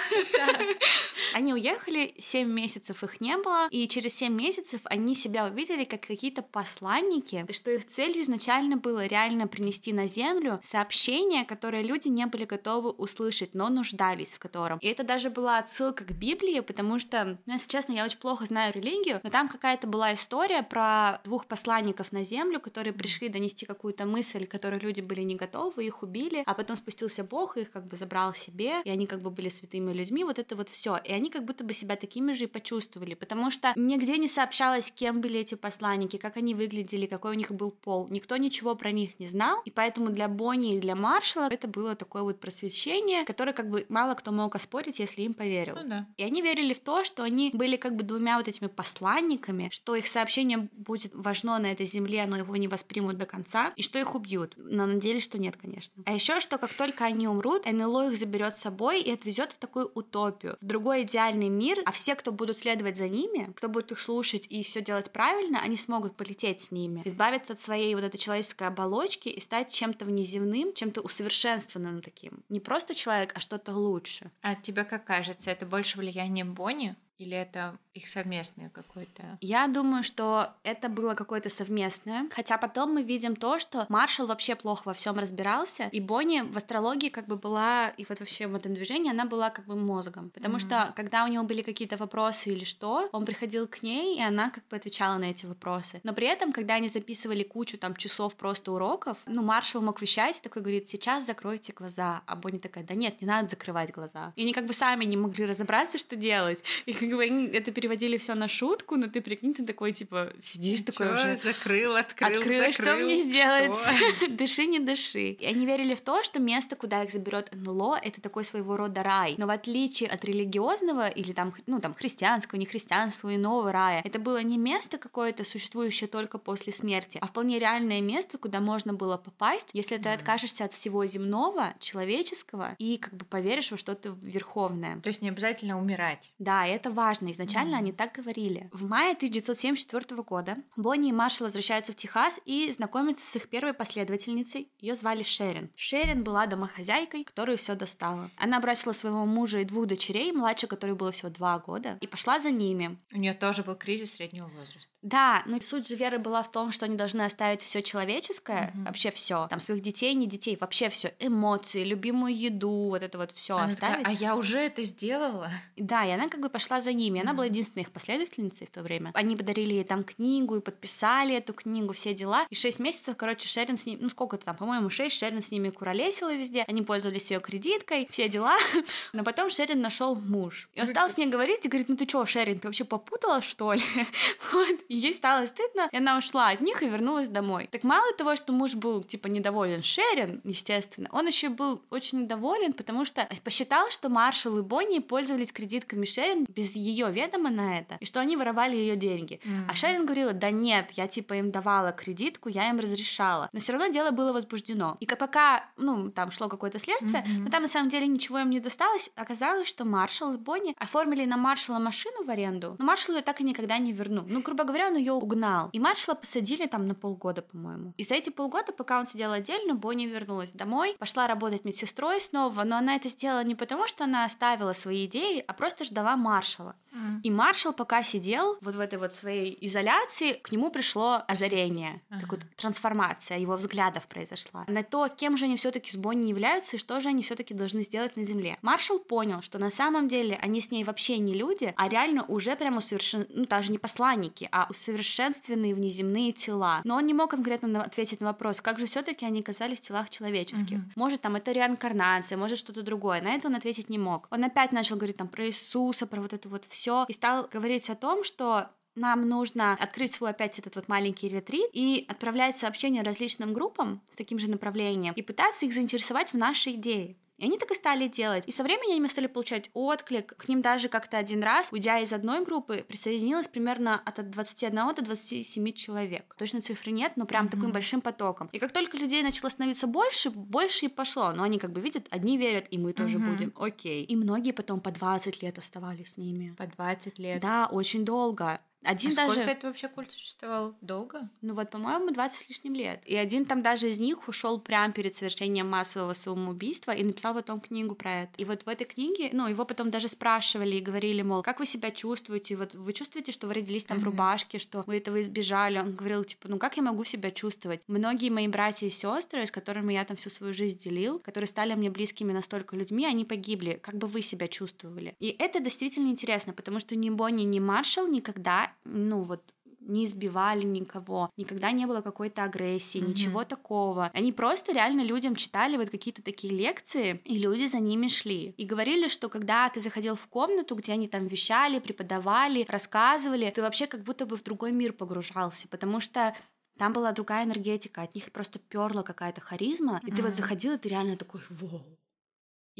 S1: Они уехали, 7 месяцев их не было, и через 7 месяцев они себя увидели как какие-то посланники, что их целью изначально было реально принести на землю сообщение, которое люди не были готовы услышать, но нуждались в котором. И это даже была отсылка к Библии, потому что, ну, если честно, я очень плохо знаю религию, но там какая-то была история про двух посланников на землю, которые пришли донести какую-то мысль, которой люди были не готовы, их убили, а потом спустился Бог и их как бы забрал себе, и они как бы были святыми людьми, вот это вот все. И они как будто бы себя такими же и почувствовали, потому что нигде не сообщалось, кем были эти посланники, как они выглядели, какой у них был пол. Никто ничего про них не знал, и поэтому для Бонни и для Маршала это было такое вот просвещение, которое как бы мало кто мог оспорить, если им поверил.
S2: Ну, да.
S1: И они верили в то, что они были как бы двумя вот этими посланниками, что их сообщение будет важно на этой земле, но его не воспримут до конца, и что их убьют. Но надеялись, что нет, конечно. А еще, что как только они умрут, НЛО их заберет с собой и отвезет в такую утопию, в другой идеальный мир, а все, кто будут следовать за ними, кто будет их слушать и все делать правильно, они смогут полететь с ними, избавиться от своей вот этой человеческой оболочки и стать чем-то внеземным, чем-то усовершенствованным таким. Не просто человек, а что-то лучше.
S2: А тебе как кажется, это больше влияние Бонни или это их совместное какое-то?
S1: Я думаю, что это было какое-то совместное. Хотя потом мы видим то, что Маршал вообще плохо во всем разбирался, и Бонни в астрологии как бы была, и вот вообще в этом движении она была как бы мозгом. Потому mm-hmm. что когда у него были какие-то вопросы или что, он приходил к ней, и она как бы отвечала на эти вопросы. Но при этом, когда они записывали кучу там часов просто уроков, ну, Маршал мог вещать и такой говорит, сейчас закройте глаза. А Бонни такая, да нет, не надо закрывать глаза. И они как бы сами не могли разобраться, что делать. И они это переводили все на шутку, но ты прикинь, ты такой, типа, сидишь такой
S2: Чё?
S1: уже...
S2: Закрыл, открыл,
S1: Открыла,
S2: закрыл.
S1: что мне сделать? <laughs> дыши, не дыши. И они верили в то, что место, куда их заберет НЛО, это такой своего рода рай. Но в отличие от религиозного или там, ну, там, христианского, не христианского, иного рая, это было не место какое-то, существующее только после смерти, а вполне реальное место, куда можно было попасть, если ты откажешься от всего земного, человеческого, и как бы поверишь во что-то верховное.
S2: То есть не обязательно умирать.
S1: Да, это важно. Изначально mm. они так говорили. В мае 1974 года Бонни и Маршал возвращаются в Техас и знакомятся с их первой последовательницей. Ее звали Шерин. Шерин была домохозяйкой, которую все достала. Она бросила своего мужа и двух дочерей, младше которой было всего два года, и пошла за ними.
S2: У нее тоже был кризис среднего возраста.
S1: Да, но суть же веры была в том, что они должны оставить все человеческое, mm-hmm. вообще все, там своих детей, не детей, вообще все, эмоции, любимую еду, вот это вот все оставить.
S2: Такая, а я уже это сделала.
S1: Да, и она как бы пошла за за ними. Она была единственной их последовательницей в то время. Они подарили ей там книгу и подписали эту книгу, все дела. И шесть месяцев, короче, Шерин с ним, ну сколько-то там, по-моему, шесть, Шерин с ними куролесила везде. Они пользовались ее кредиткой, все дела. <laughs> Но потом Шерин нашел муж. И он стал с ней говорить и говорит, ну ты что, Шерин, ты вообще попутала, что ли? <laughs> вот. И ей стало стыдно, и она ушла от них и вернулась домой. Так мало того, что муж был, типа, недоволен Шерин, естественно, он еще был очень недоволен, потому что посчитал, что Маршал и Бонни пользовались кредитками Шерин без ее ведома на это, и что они воровали ее деньги. Mm-hmm. А Шерин говорила, да нет, я типа им давала кредитку, я им разрешала. Но все равно дело было возбуждено. И пока, ну, там шло какое-то следствие, mm-hmm. но там на самом деле ничего им не досталось, оказалось, что Маршал и Бонни оформили на Маршала машину в аренду, но Маршал ее так и никогда не вернул. Ну, грубо говоря, он ее угнал. И Маршала посадили там на полгода, по-моему. И за эти полгода, пока он сидел отдельно, Бонни вернулась домой, пошла работать медсестрой снова, но она это сделала не потому, что она оставила свои идеи, а просто ждала Маршала. Mm. И Маршал пока сидел вот в этой вот своей изоляции, к нему пришло озарение, uh-huh. такая трансформация его взглядов произошла на то, кем же они все-таки с Бонни являются и что же они все-таки должны сделать на Земле. Маршал понял, что на самом деле они с ней вообще не люди, а реально уже прямо совершенно, ну даже не посланники, а усовершенствованные внеземные тела. Но он не мог конкретно ответить на вопрос, как же все-таки они оказались в телах человеческих. Uh-huh. Может там это реинкарнация, может что-то другое. На это он ответить не мог. Он опять начал говорить там про Иисуса, про вот вот все, и стал говорить о том, что нам нужно открыть свой опять этот вот маленький ретрит и отправлять сообщения различным группам с таким же направлением и пытаться их заинтересовать в нашей идее. И они так и стали делать. И со временем они стали получать отклик. К ним даже как-то один раз, уйдя из одной группы, присоединилось примерно от 21 до 27 человек. Точно цифры нет, но прям mm-hmm. таким большим потоком. И как только людей начало становиться больше, больше и пошло. Но они как бы видят, одни верят, и мы тоже mm-hmm. будем. Окей. И многие потом по 20 лет оставались с ними.
S2: По 20 лет.
S1: Да, очень долго.
S2: Один а даже... сколько это вообще культ существовал? Долго?
S1: Ну вот, по-моему, 20 с лишним лет. И один там даже из них ушел прямо перед совершением массового самоубийства и написал потом книгу про это. И вот в этой книге, ну, его потом даже спрашивали и говорили, мол, как вы себя чувствуете? Вот вы чувствуете, что вы родились там mm-hmm. в рубашке, что вы этого избежали? Он говорил, типа, ну как я могу себя чувствовать? Многие мои братья и сестры, с которыми я там всю свою жизнь делил, которые стали мне близкими настолько людьми, они погибли. Как бы вы себя чувствовали? И это действительно интересно, потому что ни Бонни, ни Маршал никогда ну вот не избивали никого, никогда не было какой-то агрессии, mm-hmm. ничего такого. Они просто реально людям читали вот какие-то такие лекции, и люди за ними шли. И говорили, что когда ты заходил в комнату, где они там вещали, преподавали, рассказывали, ты вообще как будто бы в другой мир погружался, потому что там была другая энергетика, от них просто перла какая-то харизма, и mm-hmm. ты вот заходил, и ты реально такой, вау,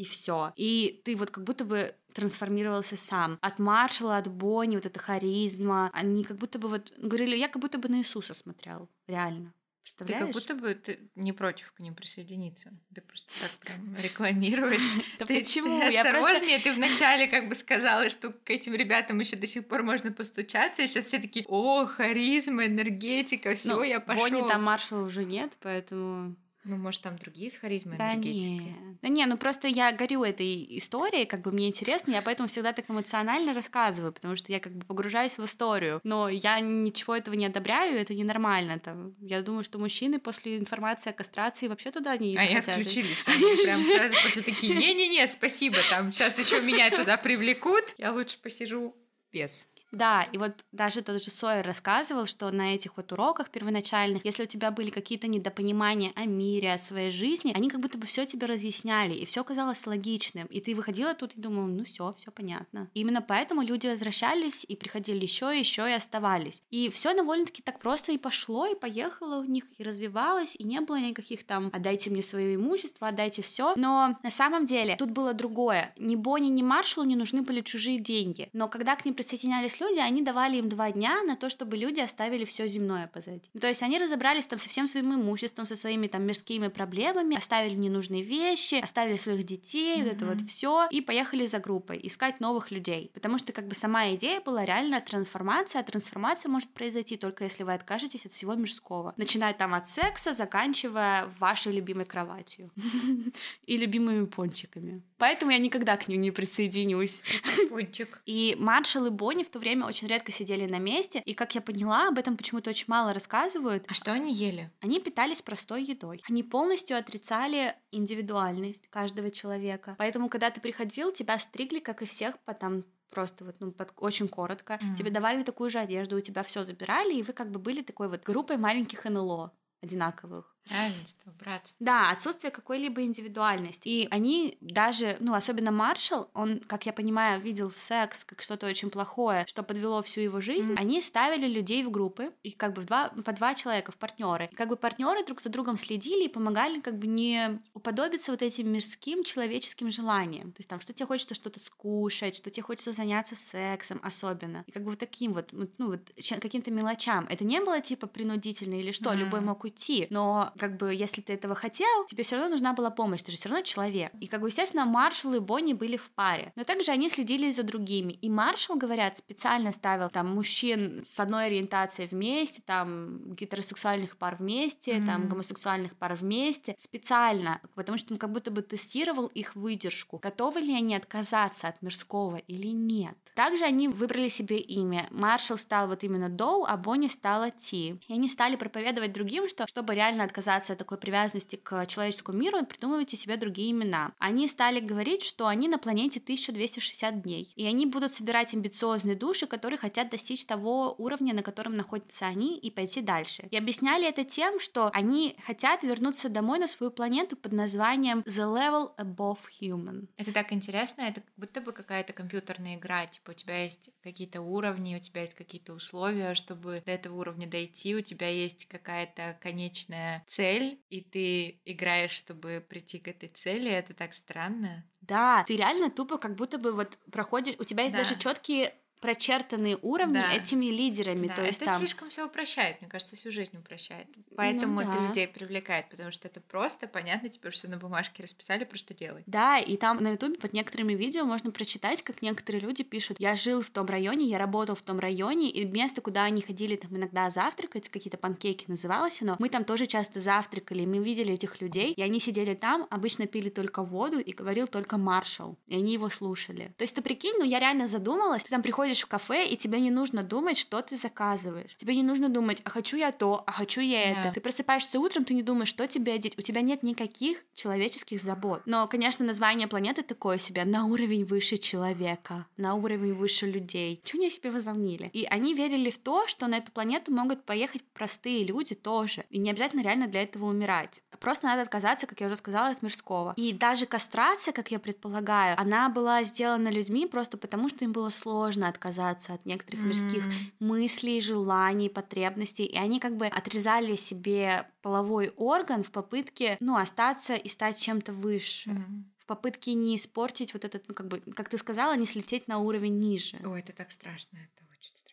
S1: и все. И ты вот как будто бы трансформировался сам. От Маршала, от Бонни, вот эта харизма, они как будто бы вот говорили, я как будто бы на Иисуса смотрел, реально. Представляешь?
S2: Ты как будто бы ты не против к ним присоединиться. Ты просто так прям рекламируешь. <laughs>
S1: Да почему? <laughs>
S2: Ты осторожнее, ты вначале как бы сказала, что к этим ребятам еще до сих пор можно постучаться, и сейчас все такие, о, харизма, энергетика, все, ну, я пошел.
S1: Бонни там Маршала уже нет, поэтому
S2: ну, может, там другие с харизмой,
S1: да
S2: энергетикой.
S1: Не. Да не, ну просто я горю этой историей, как бы мне интересно, я поэтому всегда так эмоционально рассказываю, потому что я как бы погружаюсь в историю. Но я ничего этого не одобряю, это ненормально. Там, я думаю, что мужчины после информации о кастрации вообще туда не
S2: А я отключились. <laughs> Прям сразу после такие, не-не-не, спасибо, там сейчас еще меня туда привлекут, я лучше посижу без.
S1: Да, и вот даже тот же Сойер рассказывал, что на этих вот уроках первоначальных, если у тебя были какие-то недопонимания о мире, о своей жизни, они как будто бы все тебе разъясняли, и все казалось логичным. И ты выходила тут и думала, ну все, все понятно. И именно поэтому люди возвращались и приходили еще, еще и оставались. И все довольно-таки так просто и пошло, и поехало у них, и развивалось, и не было никаких там отдайте мне свое имущество, отдайте все. Но на самом деле тут было другое. Ни Бонни, ни Маршалу не нужны были чужие деньги. Но когда к ним присоединялись люди, они давали им два дня на то, чтобы люди оставили все земное позади. То есть они разобрались там со всем своим имуществом, со своими там мирскими проблемами, оставили ненужные вещи, оставили своих детей, mm-hmm. вот это вот все, и поехали за группой искать новых людей. Потому что как бы сама идея была реально трансформация, а трансформация может произойти только если вы откажетесь от всего мирского. Начиная там от секса, заканчивая вашей любимой кроватью <laughs> и любимыми пончиками. Поэтому я никогда к ним не присоединюсь.
S2: Пончик.
S1: И Маршал и Бонни в то время очень редко сидели на месте, и, как я поняла, об этом почему-то очень мало рассказывают.
S2: А что они ели?
S1: Они питались простой едой. Они полностью отрицали индивидуальность каждого человека. Поэтому, когда ты приходил, тебя стригли, как и всех, по там просто вот, ну, под, очень коротко. Mm. Тебе давали такую же одежду, у тебя все забирали, и вы как бы были такой вот группой маленьких НЛО одинаковых.
S2: Равенство, братство.
S1: Да, отсутствие какой-либо индивидуальности. И они даже, ну, особенно Маршал, он, как я понимаю, видел секс как что-то очень плохое, что подвело всю его жизнь. Mm. Они ставили людей в группы, и как бы в два, по два человека, в партнеры. И как бы партнеры друг за другом следили и помогали как бы не уподобиться вот этим мирским человеческим желаниям. То есть там, что тебе хочется что-то скушать, что тебе хочется заняться сексом особенно. И как бы вот таким вот, ну, вот каким-то мелочам. Это не было типа принудительно или что, mm. любой мог уйти, но как бы, если ты этого хотел, тебе все равно нужна была помощь, ты же все равно человек. И, как бы, естественно, Маршал и Бонни были в паре. Но также они следили за другими. И Маршал, говорят, специально ставил там мужчин с одной ориентацией вместе, там гетеросексуальных пар вместе, mm-hmm. там гомосексуальных пар вместе, специально, потому что он как будто бы тестировал их выдержку, готовы ли они отказаться от мирского или нет. Также они выбрали себе имя. Маршал стал вот именно Доу, а Бонни стала Ти. И они стали проповедовать другим, что чтобы реально отказаться от такой привязанности к человеческому миру, придумывайте себе другие имена. Они стали говорить, что они на планете 1260 дней, и они будут собирать амбициозные души, которые хотят достичь того уровня, на котором находятся они, и пойти дальше. И объясняли это тем, что они хотят вернуться домой на свою планету под названием The Level Above Human.
S2: Это так интересно, это как будто бы какая-то компьютерная игра, типа у тебя есть какие-то уровни, у тебя есть какие-то условия, чтобы до этого уровня дойти, у тебя есть какая-то конечная цель, и ты играешь, чтобы прийти к этой цели, это так странно.
S1: Да, ты реально тупо как будто бы вот проходишь, у тебя есть да. даже четкие прочертанные уровни да. этими лидерами.
S2: Да,
S1: то есть
S2: это
S1: там...
S2: слишком все упрощает, мне кажется, всю жизнь упрощает. Поэтому ну, да. это людей привлекает, потому что это просто понятно, теперь все на бумажке расписали, просто делай.
S1: Да, и там на ютубе под некоторыми видео можно прочитать, как некоторые люди пишут, я жил в том районе, я работал в том районе, и место, куда они ходили там иногда завтракать, какие-то панкейки называлось оно, мы там тоже часто завтракали, мы видели этих людей, и они сидели там, обычно пили только воду, и говорил только маршал, и они его слушали. То есть ты прикинь, ну я реально задумалась, ты там приходишь приходишь в кафе, и тебе не нужно думать, что ты заказываешь. Тебе не нужно думать, а хочу я то, а хочу я yeah. это. Ты просыпаешься утром, ты не думаешь, что тебе одеть. У тебя нет никаких человеческих забот. Но, конечно, название планеты такое себе на уровень выше человека, на уровень выше людей. Чего они себе возомнили? И они верили в то, что на эту планету могут поехать простые люди тоже. И не обязательно реально для этого умирать. Просто надо отказаться, как я уже сказала, от мирского. И даже кастрация, как я предполагаю, она была сделана людьми просто потому, что им было сложно от отказаться от некоторых mm-hmm. мирских мыслей, желаний, потребностей, и они как бы отрезали себе половой орган в попытке, ну, остаться и стать чем-то выше. Mm-hmm в попытке не испортить вот этот, ну, как бы, как ты сказала, не слететь на уровень ниже.
S2: Ой, это так страшно, это очень страшно.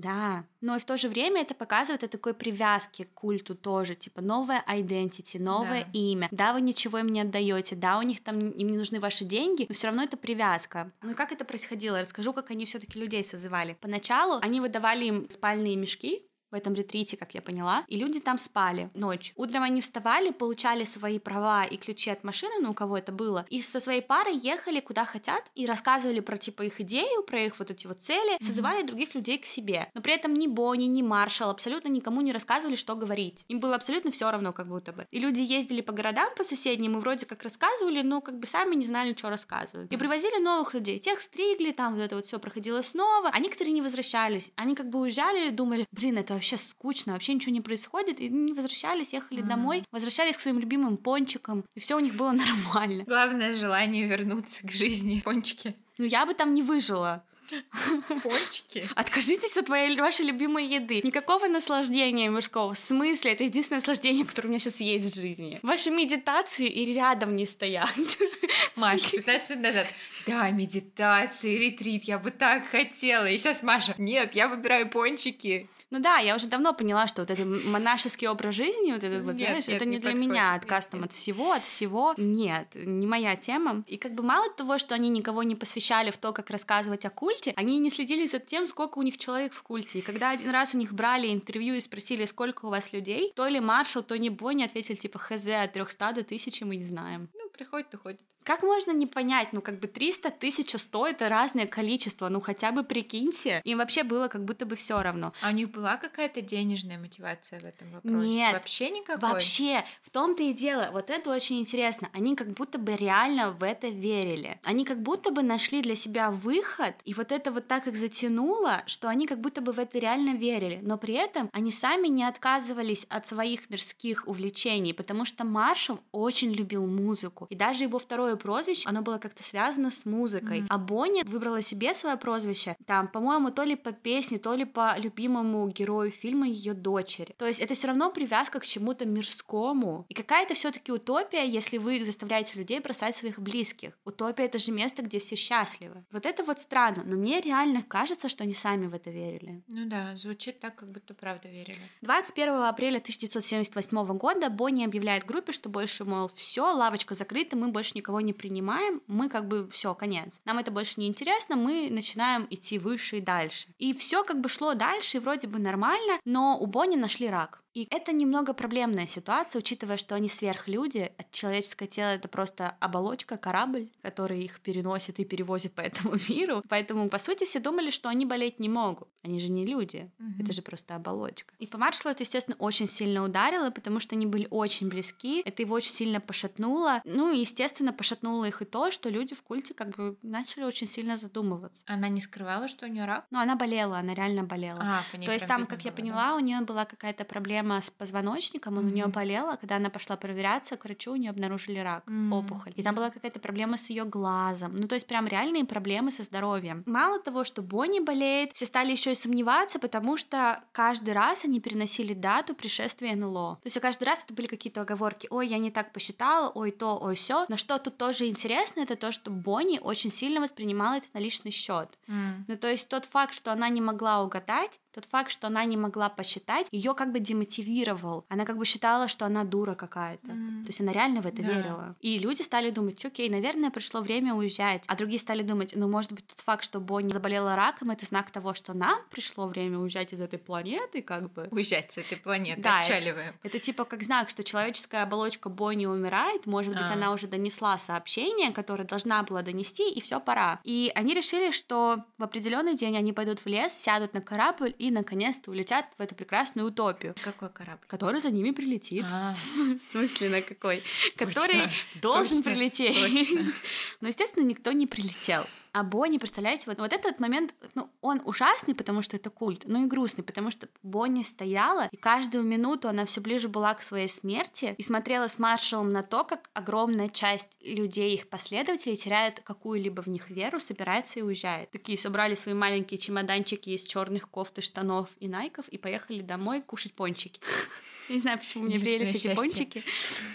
S1: Да, но и в то же время это показывает о такой привязке к культу тоже, типа новая identity, новое да. имя. Да, вы ничего им не отдаете, да, у них там им не нужны ваши деньги, но все равно это привязка. Ну и как это происходило? Расскажу, как они все-таки людей созывали. Поначалу они выдавали им спальные мешки, в этом ретрите, как я поняла, и люди там спали ночь. Утром они вставали, получали свои права и ключи от машины, ну, у кого это было, и со своей парой ехали куда хотят и рассказывали про, типа, их идею, про их вот эти вот цели, mm-hmm. созывали других людей к себе. Но при этом ни Бонни, ни Маршал абсолютно никому не рассказывали, что говорить. Им было абсолютно все равно, как будто бы. И люди ездили по городам по соседним и вроде как рассказывали, но как бы сами не знали, что рассказывать. И привозили новых людей. Тех стригли, там вот это вот все проходило снова, а некоторые не возвращались. Они как бы уезжали и думали, блин, это вообще скучно, вообще ничего не происходит, и не возвращались, ехали mm. домой, возвращались к своим любимым пончикам, и все у них было <laughs> нормально.
S2: Главное желание вернуться к жизни. Пончики.
S1: Ну я бы там не выжила. <laughs>
S2: Пончики.
S1: Откажитесь от твоей, вашей любимой еды. Никакого наслаждения мужского. В смысле? Это единственное наслаждение, которое у меня сейчас есть в жизни. Ваши медитации и рядом не стоят. <laughs>
S2: Маша, 15 минут назад. Да, медитации, ретрит, я бы так хотела. И сейчас Маша, нет, я выбираю пончики.
S1: Ну да, я уже давно поняла, что вот этот монашеский образ жизни, вот этот вот, нет, знаешь, нет, это не, не для меня, отказ там от всего, от всего. Нет, не моя тема. И как бы мало того, что они никого не посвящали в то, как рассказывать о культе, они не следили за тем, сколько у них человек в культе. И когда один раз у них брали интервью и спросили, сколько у вас людей, то ли Маршал, то ли Бонни ответили, типа, хз, от 300 до 1000 мы не знаем.
S2: Ну, приходит, уходит.
S1: Как можно не понять, ну как бы 300 тысяч 100 это разное количество, ну хотя бы прикиньте. Им вообще было как будто бы все равно.
S2: А у них была какая-то денежная мотивация в этом вопросе?
S1: Нет.
S2: Вообще никакой?
S1: Вообще, в том-то и дело, вот это очень интересно. Они как будто бы реально в это верили. Они как будто бы нашли для себя выход, и вот это вот так их затянуло, что они как будто бы в это реально верили. Но при этом они сами не отказывались от своих мирских увлечений, потому что Маршал очень любил музыку. И даже его второе прозвище, оно было как-то связано с музыкой. Mm. А Бонни выбрала себе свое прозвище, там, по-моему, то ли по песне, то ли по любимому герою фильма ее дочери. То есть это все равно привязка к чему-то мирскому. И какая-то все-таки утопия, если вы заставляете людей бросать своих близких. Утопия это же место, где все счастливы. Вот это вот странно, но мне реально кажется, что они сами в это верили.
S2: Ну да, звучит так, как будто правда верили.
S1: 21 апреля 1978 года Бонни объявляет группе, что больше, мол, все, лавочка закрыта, мы больше никого не принимаем, мы как бы все, конец. Нам это больше не интересно, мы начинаем идти выше и дальше. И все как бы шло дальше, и вроде бы нормально, но у Бонни нашли рак. И это немного проблемная ситуация, учитывая, что они сверхлюди, а человеческое тело — это просто оболочка, корабль, который их переносит и перевозит по этому <laughs> миру. Поэтому, по сути, все думали, что они болеть не могут. Они же не люди, mm-hmm. это же просто оболочка. И по маршалу это, естественно, очень сильно ударило, потому что они были очень близки, это его очень сильно пошатнуло. Ну и, естественно, пошатнуло их и то, что люди в культе как бы начали очень сильно задумываться.
S2: Она не скрывала, что у нее рак?
S1: Ну, она болела, она реально болела.
S2: А,
S1: то есть там, как я поняла, да? у нее была какая-то проблема проблема с позвоночником, он mm-hmm. у нее болел, а когда она пошла проверяться, к врачу у нее обнаружили рак, mm-hmm. опухоль. И там была какая-то проблема с ее глазом. Ну, то есть прям реальные проблемы со здоровьем. Мало того, что Бонни болеет, все стали еще и сомневаться, потому что каждый раз они переносили дату пришествия НЛО. То есть каждый раз это были какие-то оговорки. Ой, я не так посчитала, ой, то, ой, все. Но что тут тоже интересно, это то, что Бонни очень сильно воспринимала это на личный счет.
S2: Mm.
S1: Ну, то есть тот факт, что она не могла угадать, тот факт, что она не могла посчитать, ее как бы демотивировал. Она как бы считала, что она дура какая-то. Mm. То есть она реально в это да. верила. И люди стали думать, окей, наверное, пришло время уезжать. А другие стали думать, ну, может быть, тот факт, что Бонни заболела раком, это знак того, что нам пришло время уезжать из этой планеты, как бы.
S2: Уезжать с этой планеты,
S1: да,
S2: отчаливаем.
S1: Это, это типа как знак, что человеческая оболочка Бонни умирает, может быть, а. она уже донесла сообщение, которое должна была донести, и все пора. И они решили, что в определенный день они пойдут в лес, сядут на корабль и наконец-то улетят в эту прекрасную утопию.
S2: Какой корабль?
S1: Который за ними прилетит.
S2: А. <laughs>
S1: В смысле, на какой? Который должен прилететь. <laughs> Но, естественно, никто не прилетел. А Бонни, представляете, вот, вот этот момент, ну, он ужасный, потому что это культ, но и грустный, потому что Бонни стояла, и каждую минуту она все ближе была к своей смерти и смотрела с маршалом на то, как огромная часть людей, их последователей, теряет какую-либо в них веру, собирается и уезжает. Такие собрали свои маленькие чемоданчики из черных кофт и штанов и найков и поехали домой кушать пончики. <laughs> Я не знаю, почему мне верились эти пончики.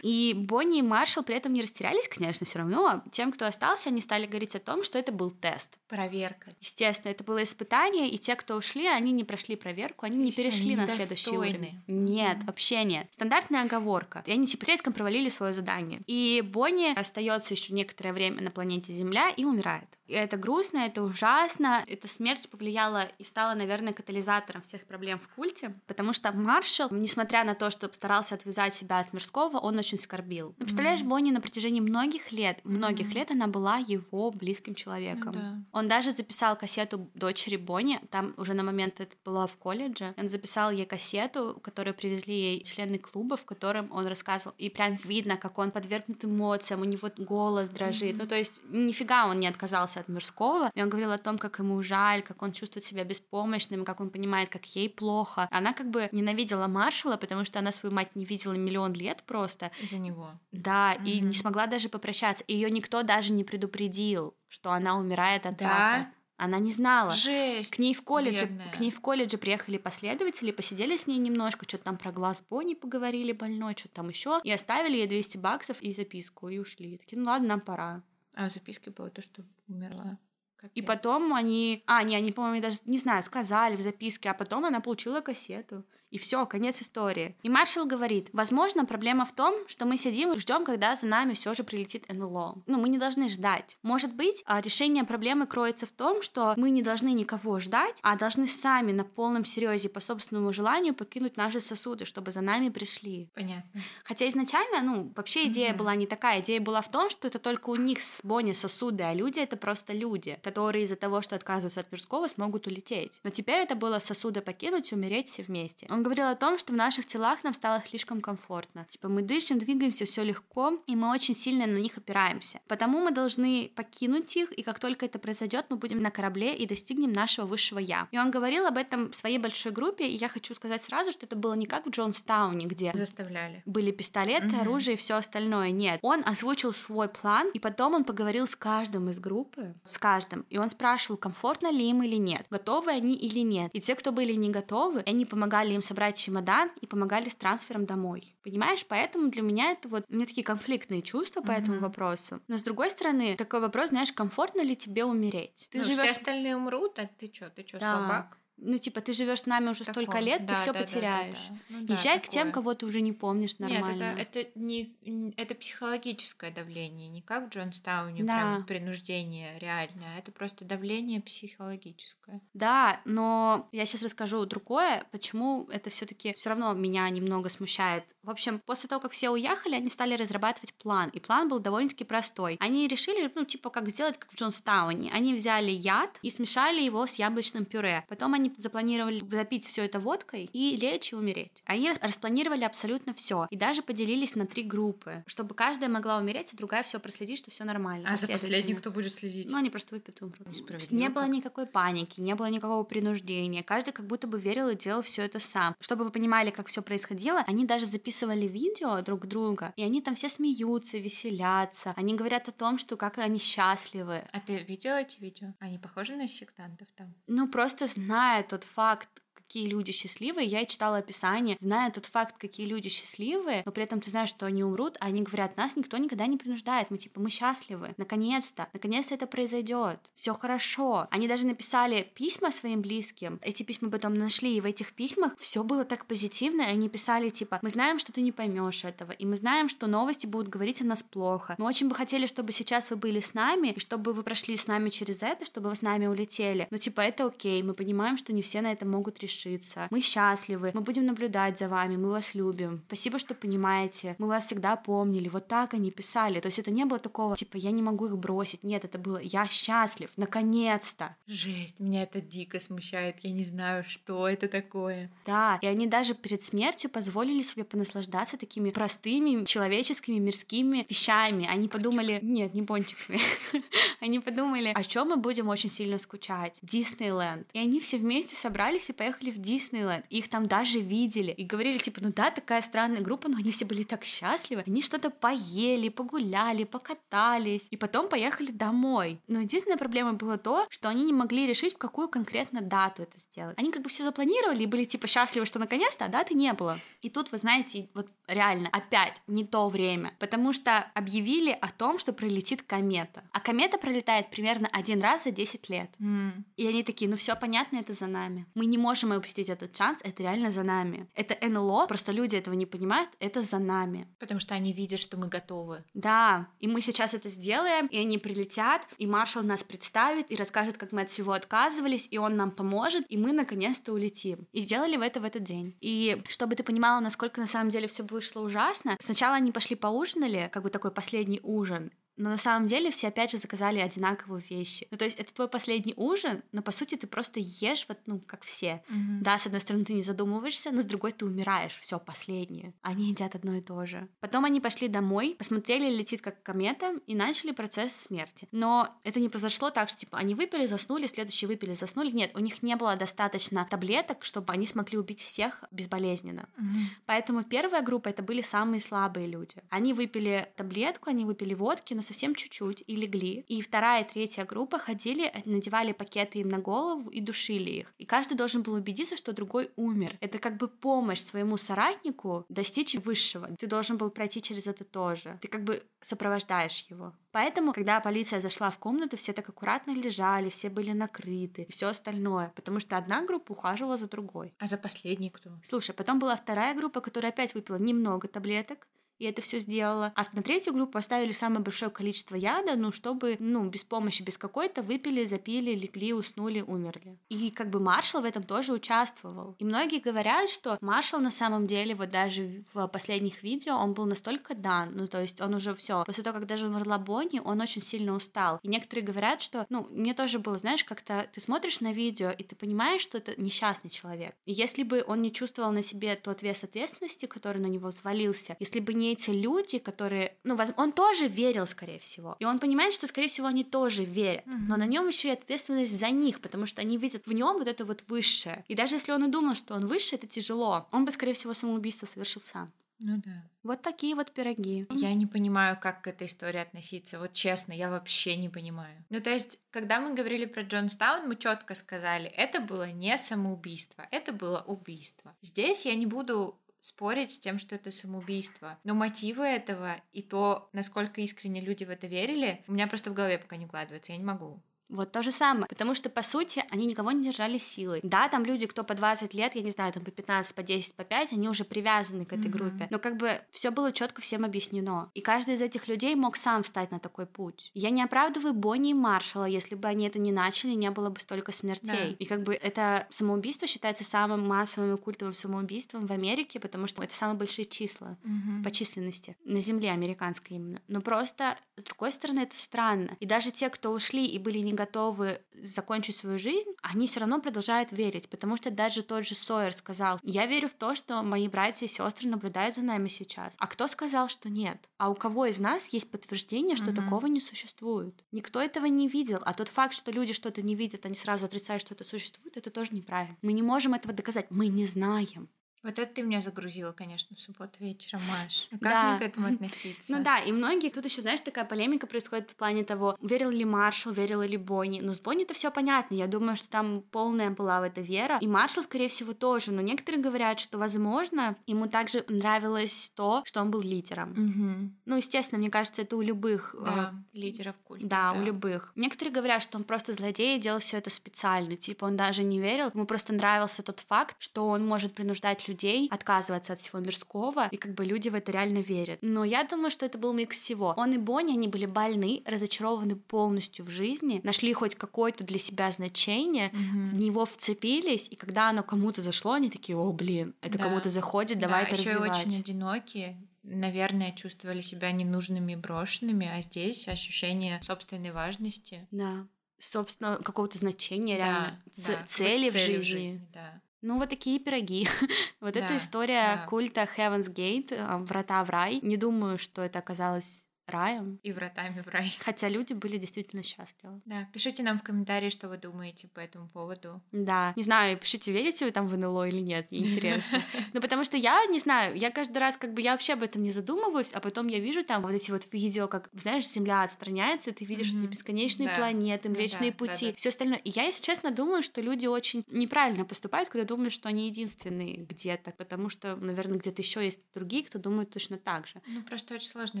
S1: И Бонни и Маршал при этом не растерялись, конечно, все равно. Тем, кто остался, они стали говорить о том, что это был тест.
S2: Проверка.
S1: Естественно, это было испытание, и те, кто ушли, они не прошли проверку, они не перешли на следующий уровень. Нет, вообще нет. Стандартная оговорка. И они типа резко провалили свое задание. И Бонни остается еще некоторое время на планете Земля и умирает. И это грустно, это ужасно. Эта смерть повлияла и стала, наверное, катализатором всех проблем в культе, потому что Маршал, несмотря на то, что старался отвязать себя от мирского, он очень скорбил. Ну, представляешь, mm-hmm. Бонни на протяжении многих лет, многих mm-hmm. лет она была его близким человеком.
S2: Mm-hmm.
S1: Он даже записал кассету дочери Бонни, там уже на момент это была в колледже, он записал ей кассету, которую привезли ей члены клуба, в котором он рассказывал, и прям видно, как он подвергнут эмоциям, у него голос дрожит, mm-hmm. ну то есть нифига он не отказался от мирского, и он говорил о том, как ему жаль, как он чувствует себя беспомощным, как он понимает, как ей плохо. Она как бы ненавидела маршала, потому что что она свою мать не видела миллион лет просто.
S2: Из-за него.
S1: Да, mm-hmm. и не смогла даже попрощаться. Ее никто даже не предупредил, что она умирает от да? рака. Она не знала.
S2: Жесть.
S1: К ней в колледже, к ней в колледже приехали последователи, посидели с ней немножко, что-то там про глаз Бонни поговорили больной, что-то там еще, и оставили ей 200 баксов и записку, и ушли. Такие, ну ладно, нам пора.
S2: А в записке было то, что умерла.
S1: Капец. И потом они... А, не, они, по-моему, даже, не знаю, сказали в записке, а потом она получила кассету. И все, конец истории. И Маршал говорит, возможно, проблема в том, что мы сидим и ждем, когда за нами все же прилетит НЛО. Ну, мы не должны ждать. Может быть, а, решение проблемы кроется в том, что мы не должны никого ждать, а должны сами на полном серьезе по собственному желанию покинуть наши сосуды, чтобы за нами пришли.
S2: Понятно.
S1: Хотя изначально, ну, вообще идея
S2: Мгм.
S1: была не такая. Идея была в том, что это только у них с Бонни сосуды, а люди это просто люди, которые из-за того, что отказываются от мирского, смогут улететь. Но теперь это было сосуды покинуть и умереть все вместе. Он говорил о том, что в наших телах нам стало слишком комфортно. Типа мы дышим, двигаемся, все легко, и мы очень сильно на них опираемся. Потому мы должны покинуть их, и как только это произойдет, мы будем на корабле и достигнем нашего высшего я. И он говорил об этом в своей большой группе, и я хочу сказать сразу, что это было не как в Джонстауне, где
S2: Заставляли.
S1: были пистолеты,
S2: Мгм.
S1: оружие и все остальное. Нет. Он озвучил свой план, и потом он поговорил с каждым из группы, с каждым, и он спрашивал, комфортно ли им или нет, готовы они или нет. И те, кто были не готовы, они помогали им собрать чемодан и помогали с трансфером домой. Понимаешь? Поэтому для меня это вот... У меня такие конфликтные чувства по этому
S2: Мгм.
S1: вопросу. Но с другой стороны, такой вопрос, знаешь, комфортно ли тебе умереть? Ты
S2: Ну,
S1: живешь...
S2: Все остальные умрут, а ты что, ты что,
S1: Да.
S2: слабак?
S1: Ну, типа, ты живешь с нами уже столько
S2: Такое.
S1: лет, ты
S2: Да,
S1: все
S2: да, да, да,
S1: потеряешь.
S2: да. Ну да,
S1: Езжай к тем,
S2: такое.
S1: кого ты уже не помнишь нормально.
S2: Нет, это, это не это психологическое давление, не как в Джонстауне,
S1: Да.
S2: прям принуждение реальное, это просто давление психологическое.
S1: Да, но я сейчас расскажу другое, почему это все-таки все равно меня немного смущает. В общем, после того, как все уехали, они стали разрабатывать план, и план был довольно-таки простой. Они решили, ну, типа, как сделать, как в Джонстауне. Они взяли яд и смешали его с яблочным пюре. Потом они запланировали запить все это водкой и лечь и умереть. Они рас- распланировали абсолютно все и даже поделились на три группы, чтобы каждая могла умереть, а другая все проследит, что все нормально.
S2: А за последний кто будет следить?
S1: Ну, они просто выпьют умрут. Не было
S2: как.
S1: никакой паники, не было никакого принуждения. Каждый как будто бы верил и делал все это сам. Чтобы вы понимали, как все происходило, они даже записывали видео друг друга, и они там все смеются, веселятся. Они говорят о том, что как они счастливы.
S2: А ты видела эти видео? Они похожи на сектантов там?
S1: Ну, просто зная тот факт, какие люди счастливые, я читала описание, зная тот факт, какие люди счастливые, но при этом ты знаешь, что они умрут, а они говорят, нас никто никогда не принуждает, мы типа, мы счастливы, наконец-то, наконец-то это произойдет, все хорошо. Они даже написали письма своим близким, эти письма потом нашли, и в этих письмах все было так позитивно, и они писали типа, мы знаем, что ты не поймешь этого, и мы знаем, что новости будут говорить о нас плохо, мы очень бы хотели, чтобы сейчас вы были с нами, и чтобы вы прошли с нами через это, чтобы вы с нами улетели, но типа это окей, мы понимаем, что не все на это могут решиться, мы счастливы, мы будем наблюдать за вами, мы вас любим, спасибо, что понимаете, мы вас всегда помнили, вот так они писали, то есть это не было такого, типа, я не могу их бросить, нет, это было, я счастлив, наконец-то,
S2: Жесть, меня это дико смущает, я не знаю, что это такое.
S1: Да, и они даже перед смертью позволили себе понаслаждаться такими простыми, человеческими, мирскими вещами. Они подумали, нет, не пончиками. <laughs> Они подумали, о чем мы будем очень сильно скучать. Диснейленд. И они все вместе собрались и поехали в Диснейленд. Их там даже видели. И говорили, типа, ну да, такая странная группа, но они все были так счастливы. Они что-то поели, погуляли, покатались. И потом поехали домой. Но единственная проблема была то, что они не могли решить, в какую конкретно дату это сделать. Они как бы все запланировали и были типа счастливы, что наконец-то, а даты не было. И тут, вы знаете, вот реально опять не то время, потому что объявили о том, что пролетит комета. А комета пролетает примерно один раз за 10 лет.
S2: М,
S1: И они такие, ну все понятно, это за нами. Мы не можем упустить этот шанс, это реально за нами. Это НЛО, просто люди этого не понимают, это за нами.
S2: Потому что они видят, что мы готовы.
S1: Да, и мы сейчас это сделаем, и они прилетят, и маршал нас представит и расскажет, как мы от всего отказывались, и он нам поможет, и мы наконец-то улетим. И сделали в это в этот день. И чтобы ты понимала, насколько на самом деле все вышло ужасно, сначала они пошли поужинали, как бы такой последний ужин, но на самом деле все опять же заказали одинаковые вещи. Ну, то есть это твой последний ужин, но по сути ты просто ешь вот, ну, как все.
S2: Мгм.
S1: Да, с одной стороны, ты не задумываешься, но с другой ты умираешь. Все, последнее. Они едят одно и то же. Потом они пошли домой, посмотрели, летит как комета, и начали процесс смерти. Но это не произошло так, что типа они выпили, заснули, следующие выпили, заснули. Нет, у них не было достаточно таблеток, чтобы они смогли убить всех безболезненно.
S2: Мгм.
S1: Поэтому первая группа это были самые слабые люди. Они выпили таблетку, они выпили водки, но но совсем чуть-чуть, и легли. И вторая и третья группа ходили, надевали пакеты им на голову и душили их. И каждый должен был убедиться, что другой умер. Это как бы помощь своему соратнику достичь высшего. Ты должен был пройти через это тоже. Ты как бы сопровождаешь его. Поэтому, когда полиция зашла в комнату, все так аккуратно лежали, все были накрыты, все остальное, потому что одна группа ухаживала за другой.
S2: А за последний кто?
S1: Слушай, потом была вторая группа, которая опять выпила немного таблеток, и это все сделала. А на третью группу оставили самое большое количество яда, ну, чтобы, ну, без помощи, без какой-то, выпили, запили, легли, уснули, умерли. И как бы Маршал в этом тоже участвовал. И многие говорят, что Маршал на самом деле, вот даже в последних видео, он был настолько дан, ну, то есть он уже все. После того, как даже умерла Бонни, он очень сильно устал. И некоторые говорят, что, ну, мне тоже было, знаешь, как-то ты смотришь на видео, и ты понимаешь, что это несчастный человек. И если бы он не чувствовал на себе тот вес ответственности, который на него взвалился, если бы не эти люди, которые, ну, он тоже верил, скорее всего. И он понимает, что, скорее всего, они тоже верят. Mm-hmm. Но на нем еще и ответственность за них, потому что они видят в нем вот это вот высшее. И даже если он и думал, что он выше, это тяжело. Он бы, скорее всего, самоубийство совершил сам.
S2: Ну да.
S1: Вот такие вот пироги.
S2: Я не понимаю, как к этой истории относиться. Вот честно, я вообще не понимаю. Ну, то есть, когда мы говорили про Джонстаун, мы четко сказали, это было не самоубийство, это было убийство. Здесь я не буду спорить с тем, что это самоубийство. Но мотивы этого и то, насколько искренне люди в это верили, у меня просто в голове пока не укладывается. Я не могу.
S1: Вот то же самое, потому что, по сути, они никого не держали силой. Да, там люди, кто по 20 лет, я не знаю, там по 15, по 10, по 5, они уже привязаны к этой mm-hmm. группе. Но как бы все было четко всем объяснено. И каждый из этих людей мог сам встать на такой путь. Я не оправдываю Бонни и Маршала, если бы они это не начали, не было бы столько смертей. Да. И как бы это самоубийство считается самым массовым и культовым самоубийством в Америке, потому что это самые большие числа mm-hmm. по численности на земле американской именно. Но просто, с другой стороны, это странно. И даже те, кто ушли и были не готовы закончить свою жизнь, они все равно продолжают верить, потому что даже тот же Сойер сказал, я верю в то, что мои братья и сестры наблюдают за нами сейчас. А кто сказал, что нет? А у кого из нас есть подтверждение, что mm-hmm. такого не существует? Никто этого не видел, а тот факт, что люди что-то не видят, они сразу отрицают, что это существует, это тоже неправильно. Мы не можем этого доказать, мы не знаем.
S2: Вот это ты меня загрузила, конечно, в субботу вечером, Маш. А как да. мне к этому относиться?
S1: Ну да, и многие, тут еще, знаешь, такая полемика происходит в плане того, верил ли Маршал, верила ли Бонни. Но с Бонни это все понятно. Я думаю, что там полная была в это вера. И Маршал, скорее всего, тоже. Но некоторые говорят, что, возможно, ему также нравилось то, что он был лидером.
S2: Угу.
S1: Ну, естественно, мне кажется, это у любых...
S2: Да, э... лидеров культа.
S1: Да, да, у любых. Некоторые говорят, что он просто злодей и делал все это специально. Типа, он даже не верил. Ему просто нравился тот факт, что он может принуждать людей отказываться от всего мирского, и как бы люди в это реально верят. Но я думаю, что это был микс всего. Он и Бонни, они были больны, разочарованы полностью в жизни, нашли хоть какое-то для себя значение, mm-hmm. в него вцепились, и когда оно кому-то зашло, они такие, о, блин, это да. кому-то заходит, давай да, это еще развивать.
S2: очень одинокие, наверное, чувствовали себя ненужными и брошенными, а здесь ощущение собственной важности.
S1: Да собственно, какого-то значения, да, реально, да, цели, в жизни. В жизни да. Ну, вот такие пироги. <laughs> вот да, эта история да. культа Heaven's Gate, врата в рай. Не думаю, что это оказалось раем.
S2: И вратами в рай. <laughs>
S1: Хотя люди были действительно счастливы.
S2: Да, пишите нам в комментарии, что вы думаете по этому поводу.
S1: Да, не знаю, пишите, верите вы там в НЛО или нет, мне интересно. <laughs> Ну, потому что я не знаю, я каждый раз как бы, я вообще об этом не задумываюсь, а потом я вижу там вот эти вот видео, как, знаешь, Земля отстраняется, ты видишь эти бесконечные планеты, Млечные пути, все остальное. И я, если честно, думаю, что люди очень неправильно поступают, когда думают, что они единственные где-то, потому что, наверное, где-то еще есть другие, кто думают точно так же.
S2: Ну, просто очень сложно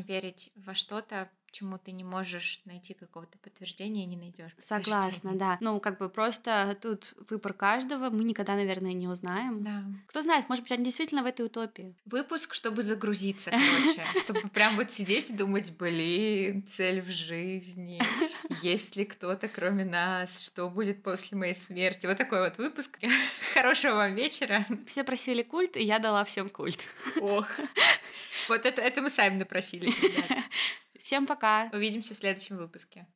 S2: верить во что-то, чему ты не можешь найти какого-то подтверждения, не найдешь.
S1: Согласна, да. Ну, как бы просто тут выбор каждого, мы никогда, наверное, не узнаем.
S2: Да.
S1: Кто знает, может быть, они действительно в этой утопии.
S2: Выпуск, чтобы загрузиться, <laughs> короче. Чтобы прям вот сидеть и думать, блин, цель в жизни. Есть ли кто-то, кроме нас? Что будет после моей смерти? Вот такой вот выпуск. <laughs> Хорошего вам вечера.
S1: Все просили культ, и я дала всем культ.
S2: Ох. Вот это, это мы сами напросили. <laughs>
S1: Всем пока.
S2: Увидимся в следующем выпуске.